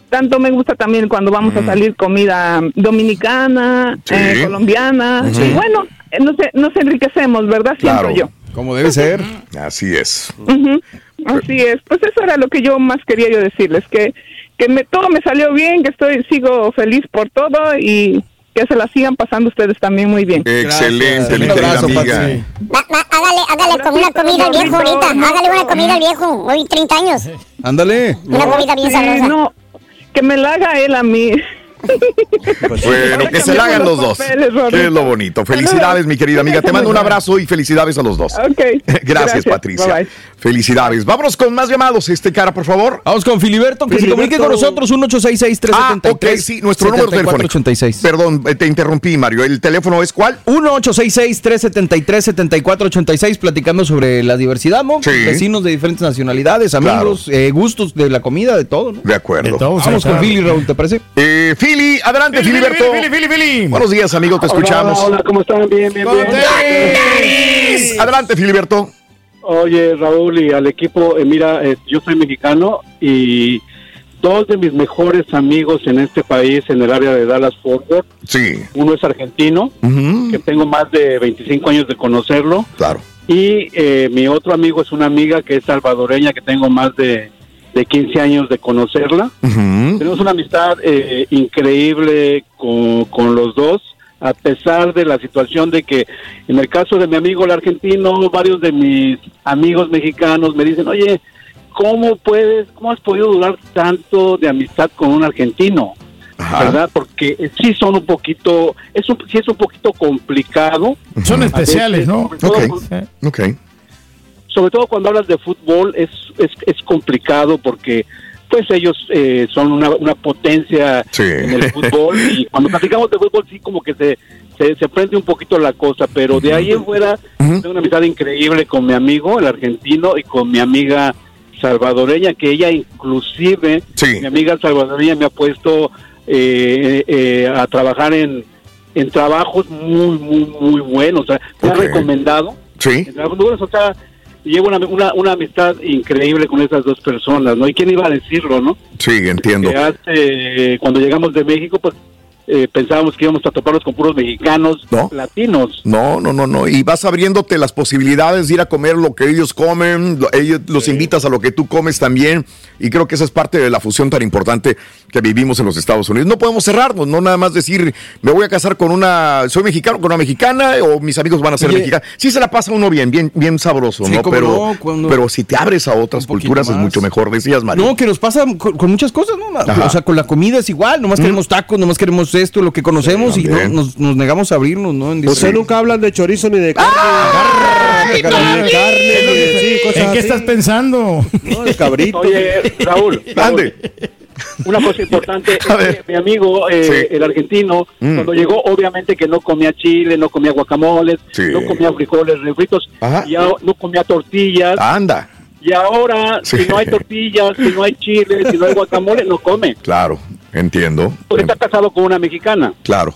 Tanto me gusta también cuando vamos a salir comida dominicana, Sí. eh, colombiana. Y bueno, nos, nos enriquecemos, ¿verdad? Siento Claro. yo. Como debe ser. Así es. Ujú, Así es, pues eso era lo que yo más quería yo decirles, que, que me, todo me salió bien, que estoy sigo feliz por todo y que se la sigan pasando ustedes también muy bien. Excelente, mi Un querida abrazo, amiga. Pati. Va- va, hágale, hágale con una comida al viejo ahorita. Hágale una comida al viejo. Hoy 30 años. Ándale. Una comida bien sabrosa. no, que me la haga él a mí. Bueno, que se la hagan los dos. Papeles. Que es lo bonito. Felicidades, mi querida amiga. Te mando un abrazo y felicidades a los dos. Ok. Gracias, Patricia. Bye, bye. Felicidades. Vámonos con más llamados. Este cara, por favor. Vamos con Filiberto, que se comunique con nosotros, 1866 Ah, 373 ok, sí, nuestro número telefónico. 86. Perdón, eh, te interrumpí, Mario. ¿El teléfono es cuál? 1-866-373-7486, platicando sobre la diversidad, ¿no? Sí. Vecinos de diferentes nacionalidades, amigos, eh, gustos de la comida, de todo, ¿no? De acuerdo. Vamos con Philly, Raúl, ¿te parece? Eh, Fili, adelante, Fili, Filiberto. Fili, Fili, Fili. Buenos días, amigo, te escuchamos. Hola, hola, ¿cómo están? Bien, bien, bien. Adelante, Filiberto. Oye, Raúl, y al equipo, eh, mira, eh, yo soy mexicano y dos de mis mejores amigos en este país, en el área de Dallas Fort Worth, Sí. uno es argentino, que tengo más de 25 años de conocerlo, Claro. y eh, mi otro amigo es una amiga que es salvadoreña, que tengo más de, de 15 años de conocerla. Tenemos una amistad eh, increíble con, con los dos, a pesar de la situación de que en el caso de mi amigo el argentino, varios de mis amigos mexicanos me dicen, oye, ¿cómo puedes, cómo has podido durar tanto de amistad con un argentino? ¿Verdad? Porque eh, sí son un poquito, es un, sí es un poquito complicado. Son especiales, veces, ¿no? sobre todo Ok. con- Ok. Sobre todo cuando hablas de fútbol es, es, es complicado porque pues ellos eh, son una, una potencia en el fútbol y cuando platicamos de fútbol sí como que se, se, se prende un poquito la cosa, pero de ahí en fuera tengo una amistad increíble con mi amigo, el argentino, y con mi amiga salvadoreña, que ella inclusive, mi amiga salvadoreña me ha puesto eh, eh, a trabajar en, en trabajos muy, muy, muy buenos, o sea, me ha recomendado. Sí. En trabajos muy buenos, o sea, llevo una, una, una amistad increíble con esas dos personas, ¿no? ¿Y quién iba a decirlo, no? Sí, entiendo. Que hace, cuando llegamos de México, pues eh, pensábamos que íbamos a toparnos con puros mexicanos latinos. No, no, no, no. Y vas abriéndote las posibilidades de ir a comer lo que ellos comen, lo- ellos los invitas a lo que tú comes también. Y creo que esa es parte de la fusión tan importante que vivimos en los Estados Unidos. No podemos cerrarnos, no nada más decir, me voy a casar con una, soy mexicano, con una mexicana, o mis amigos van a ser Oye. mexicanos. Sí se la pasa uno bien, bien, bien sabroso, Sí, ¿no? Pero, no, cuando- pero si te abres a otras culturas es mucho mejor, decías, Mario. No, que nos pasa con, con muchas cosas, ¿no? Ajá. O sea, con la comida es igual, nomás queremos tacos, nomás queremos esto, lo que conocemos y no- nos, nos negamos a abrirnos, ¿no? En Ustedes nunca hablan de chorizo ni de carne. Ay, de carne, ni de carne, ni de- sí, cosas ¿En qué así. estás pensando? No, de cabrito. Oye, Raúl, Raúl, una cosa importante es que mi amigo, eh, Sí. el argentino, Mm. cuando llegó, obviamente que no comía chile, no comía guacamoles, Sí. no comía frijoles refritos, Ajá. y ahora no comía tortillas. Anda. Y ahora, Sí. si no hay tortillas, si no hay chile, si no hay guacamole, no come. Claro, entiendo. Porque está casado con una mexicana. Claro.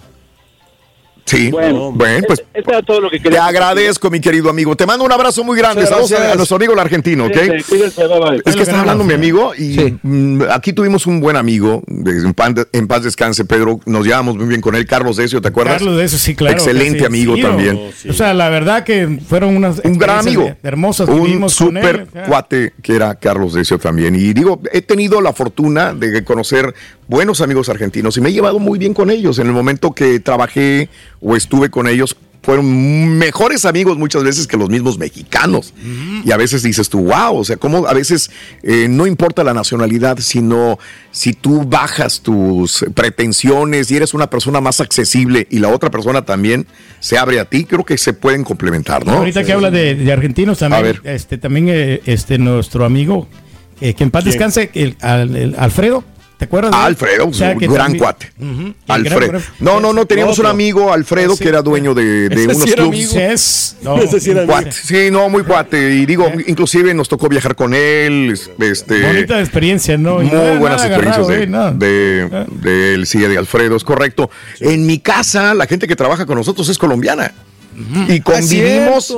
Sí, bueno, Bueno, pues Eso era todo lo que te agradezco, mi querido amigo. Te mando un abrazo muy grande. Saludos a, a nuestro amigo el argentino, ¿ok? Cuídense, cuídense, bye, bye. Es que está hablando mi amigo y mm, aquí tuvimos un buen amigo, de- en, pan- en paz descanse, Pedro, nos llevamos muy bien con él, Carlos Decio, ¿te acuerdas? Carlos de eso, sí, claro. Excelente Sí, amigo sí, también. o- O sea, la verdad que fueron unas Un gran amigo. hermosas un vivimos con él. super cuate que era Carlos Decio también. Y digo, he tenido la fortuna de conocer buenos amigos argentinos y me he llevado muy bien con ellos. En el momento que trabajé o estuve con ellos, fueron mejores amigos muchas veces que los mismos mexicanos. Y a veces dices tú, wow, o sea, como a veces eh, no importa la nacionalidad, sino si tú bajas tus pretensiones y eres una persona más accesible y la otra persona también se abre a ti, creo que se pueden complementar, ¿no? Ahorita que habla de, de argentinos también, A ver. este también eh, este nuestro amigo eh, que en paz ¿Quién? descanse, el, al- el Alfredo, ¿te acuerdas? de él? Alfredo, O sea, que gran también- cuate. Alfredo. gran- No, no, no, teníamos un amigo, Alfredo, Sí. que era dueño de, de unos sí era clubs. amigo. Es- no, Ese sí era un cuate. Sí, no, muy cuate. Y digo, inclusive nos tocó viajar con él. Este, Bonita experiencia, ¿no? Y Muy no buenas experiencias agarrado, de, ¿eh? De, de él, sí, de Alfredo, es correcto. En mi casa, la gente que trabaja con nosotros es colombiana. Y convivimos,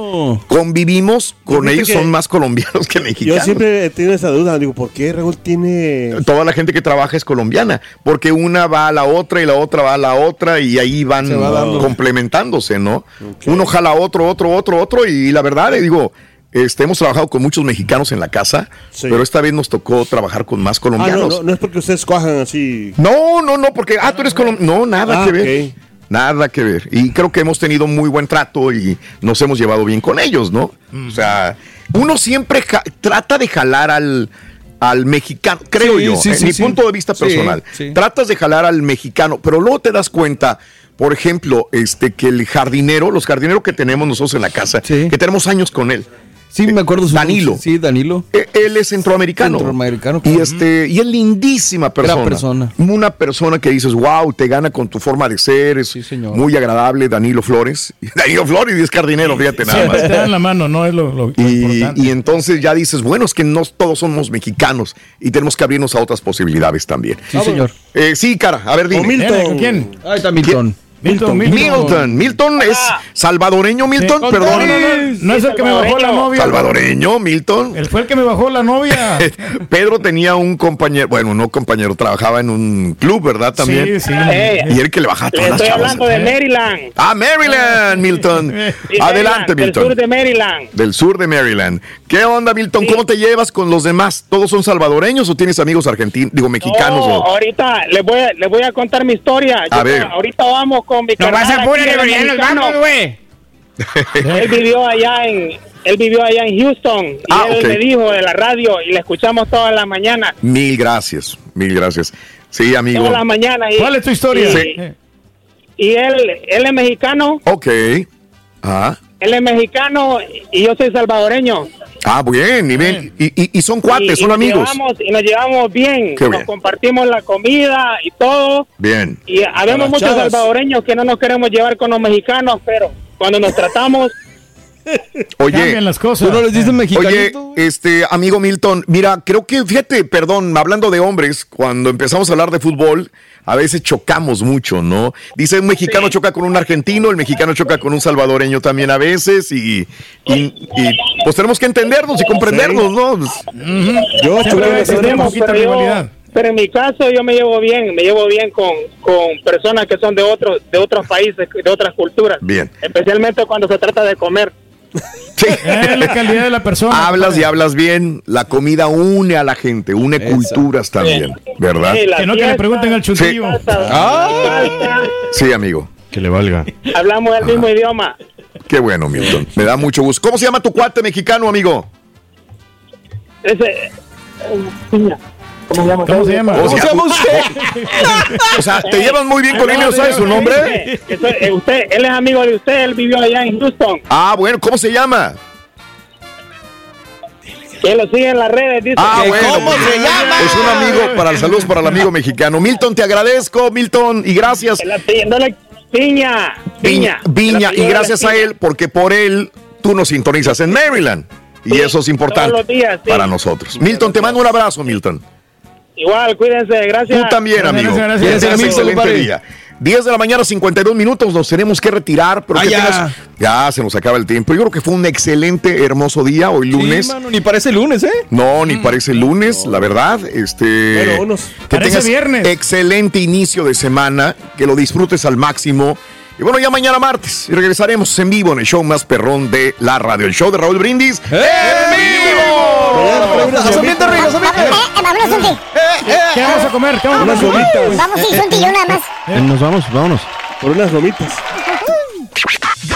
convivimos con ellos, son más colombianos que Yo mexicanos. siempre he tenido esa duda. Digo, ¿por qué Raúl tiene. Toda la gente que trabaja es colombiana, porque una va a la otra y la otra va a la otra y ahí van va complementándose, ¿no? Uno jala otro, otro, otro, otro y la verdad, le digo, este, hemos trabajado con muchos mexicanos en la casa, pero esta vez nos tocó trabajar con más Ah, no, colombianos. no, no es porque ustedes cojan así. No, no, no, porque, ah, tú eres colombiano. No, nada Ah, que ver. ok. Nada que ver. Y creo que hemos tenido muy buen trato y nos hemos llevado bien con ellos, ¿no? O sea, uno siempre trata de jalar al, al mexicano, creo Sí, yo, sí, en sí, mi punto de vista personal. Tratas de jalar al mexicano, pero luego te das cuenta, por ejemplo, este que el jardinero, los jardineros que tenemos nosotros en la casa, que tenemos años con él. Sí, me acuerdo su Danilo. Sí, Danilo. Eh, Él es centroamericano. Centroamericano, Y este, y es lindísima persona. Gran persona. Una persona que dices, wow, te gana con tu forma de ser, es muy agradable, Danilo Flores. Danilo Flores y es jardinero, fíjate nada Siempre te dan más. la mano, ¿no? Es lo, lo- lo Y, importante. y entonces ya dices, bueno, es que no todos somos mexicanos y tenemos que abrirnos a otras posibilidades también. Sí, señor. Eh, sí, cara, a ver, dime. ¿Con Milton? ¿Con quién? Ahí está Milton. Milton, Milton. Milton. Milton. es salvadoreño, Milton, Sí. perdón. No, no, no, no es el que me bajó la novia. Salvadoreño, Milton. Él fue el que me bajó la novia. Pedro tenía un compañero, bueno, no compañero, trabajaba en un club, ¿verdad? También. Sí, sí. Y él que le bajaba todas las estoy chavas. hablando de Maryland. Ah, Maryland, Milton. Sí, Adelante, Maryland, Del Milton. sur de Maryland. Del sur de Maryland. ¿Qué onda, Milton? ¿Cómo te llevas con los demás? ¿Todos son salvadoreños o tienes amigos argentinos, digo, mexicanos? No, o- ahorita les voy, a, les voy a contar mi historia. A ver. Ahorita vamos con mi No vas a el ya nos vamos, güey. Él vivió allá en él vivió allá en Houston y Ah, él ok. me dijo de la radio y le escuchamos todas las mañanas. Mil gracias, mil gracias. Sí, amigo. Todas las mañanas. y- ¿Cuál es tu historia? Y, Sí. y él, él es mexicano, Ok. Ah, él es mexicano y yo soy salvadoreño. Ah bien, y, bien. y, y- y son cuates, son amigos. llevamos- y nos llevamos bien. Qué nos bien. compartimos la comida y todo. Bien. Y habemos muchos chavas. salvadoreños que no nos queremos llevar con los mexicanos, pero cuando nos tratamos, Oye, Cambian las cosas. ¿Tú no les dices Oye, este amigo Milton, mira, creo que, fíjate, perdón, hablando de hombres, cuando empezamos a hablar de fútbol, a veces chocamos mucho, ¿no? Dice un mexicano choca con un argentino, el mexicano choca con un salvadoreño también a veces, y, y- y, pues tenemos que entendernos y comprendernos, ¿no? Yo rivalidad. pero en mi caso yo me llevo bien, me llevo bien con, con personas que son de otros de otros países, de otras culturas, Bien. especialmente cuando se trata de comer. Sí. Es la calidad de la persona. Hablas y hablas bien, la comida une a la gente, une culturas también, ¿verdad? Sí, Que no que le pregunten al chuntillo. salsa, Sí, amigo. Que le valga. hablamos el mismo idioma. Qué bueno, Milton. Me da mucho gusto. ¿Cómo se llama tu cuate mexicano, amigo? Ese, eh, piña. ¿Cómo se llama? ¿Cómo se llama? ¿Cómo ¿Cómo se llama usted? O sea, ¿te llevas muy bien con no sabes su nombre? Eh, usted, él es amigo de usted, él vivió allá en Houston. Ah, bueno, ¿cómo se llama? Que lo sigue en las redes, dice. Ah, que- bueno. ¿Cómo se llama? Es un amigo para el saludos para el amigo mexicano. Milton, te agradezco, Milton, y gracias. Piña, Viña, Piña. Viña, y gracias a él, porque por él tú nos sintonizas en Maryland. Y eso es importante días, sí. para nosotros. Milton, te mando un abrazo, Milton. Igual, cuídense, gracias. Tú también, Gracias, amigo. gracias, gracias. día. 10 de la mañana, 52 minutos, nos tenemos que retirar, pero Ah, que ya. tengas- ya se nos acaba el tiempo. Yo creo que fue un excelente, hermoso día hoy lunes. Sí, mano, ni parece lunes, ¿eh? No, ni parece lunes, la verdad. Este, Bueno, unos- que Parece tengas viernes. excelente inicio de semana, que lo disfrutes al máximo. Y bueno, ya mañana martes y regresaremos en vivo en el show más perrón de la radio, el show de Raúl Brindis. ¡En vivo! Haz ambiente, Rigo, haz ambiente. Eh, eh, vámonos, Sunti. ¿Qué vamos a comer? ¿Qué vamos a Unas comer? gomitas. Vamos, sí, Sunti, yo nada más. Nos vamos, vámonos. Por unas gomitas.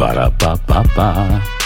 Para, pa, pa, pa.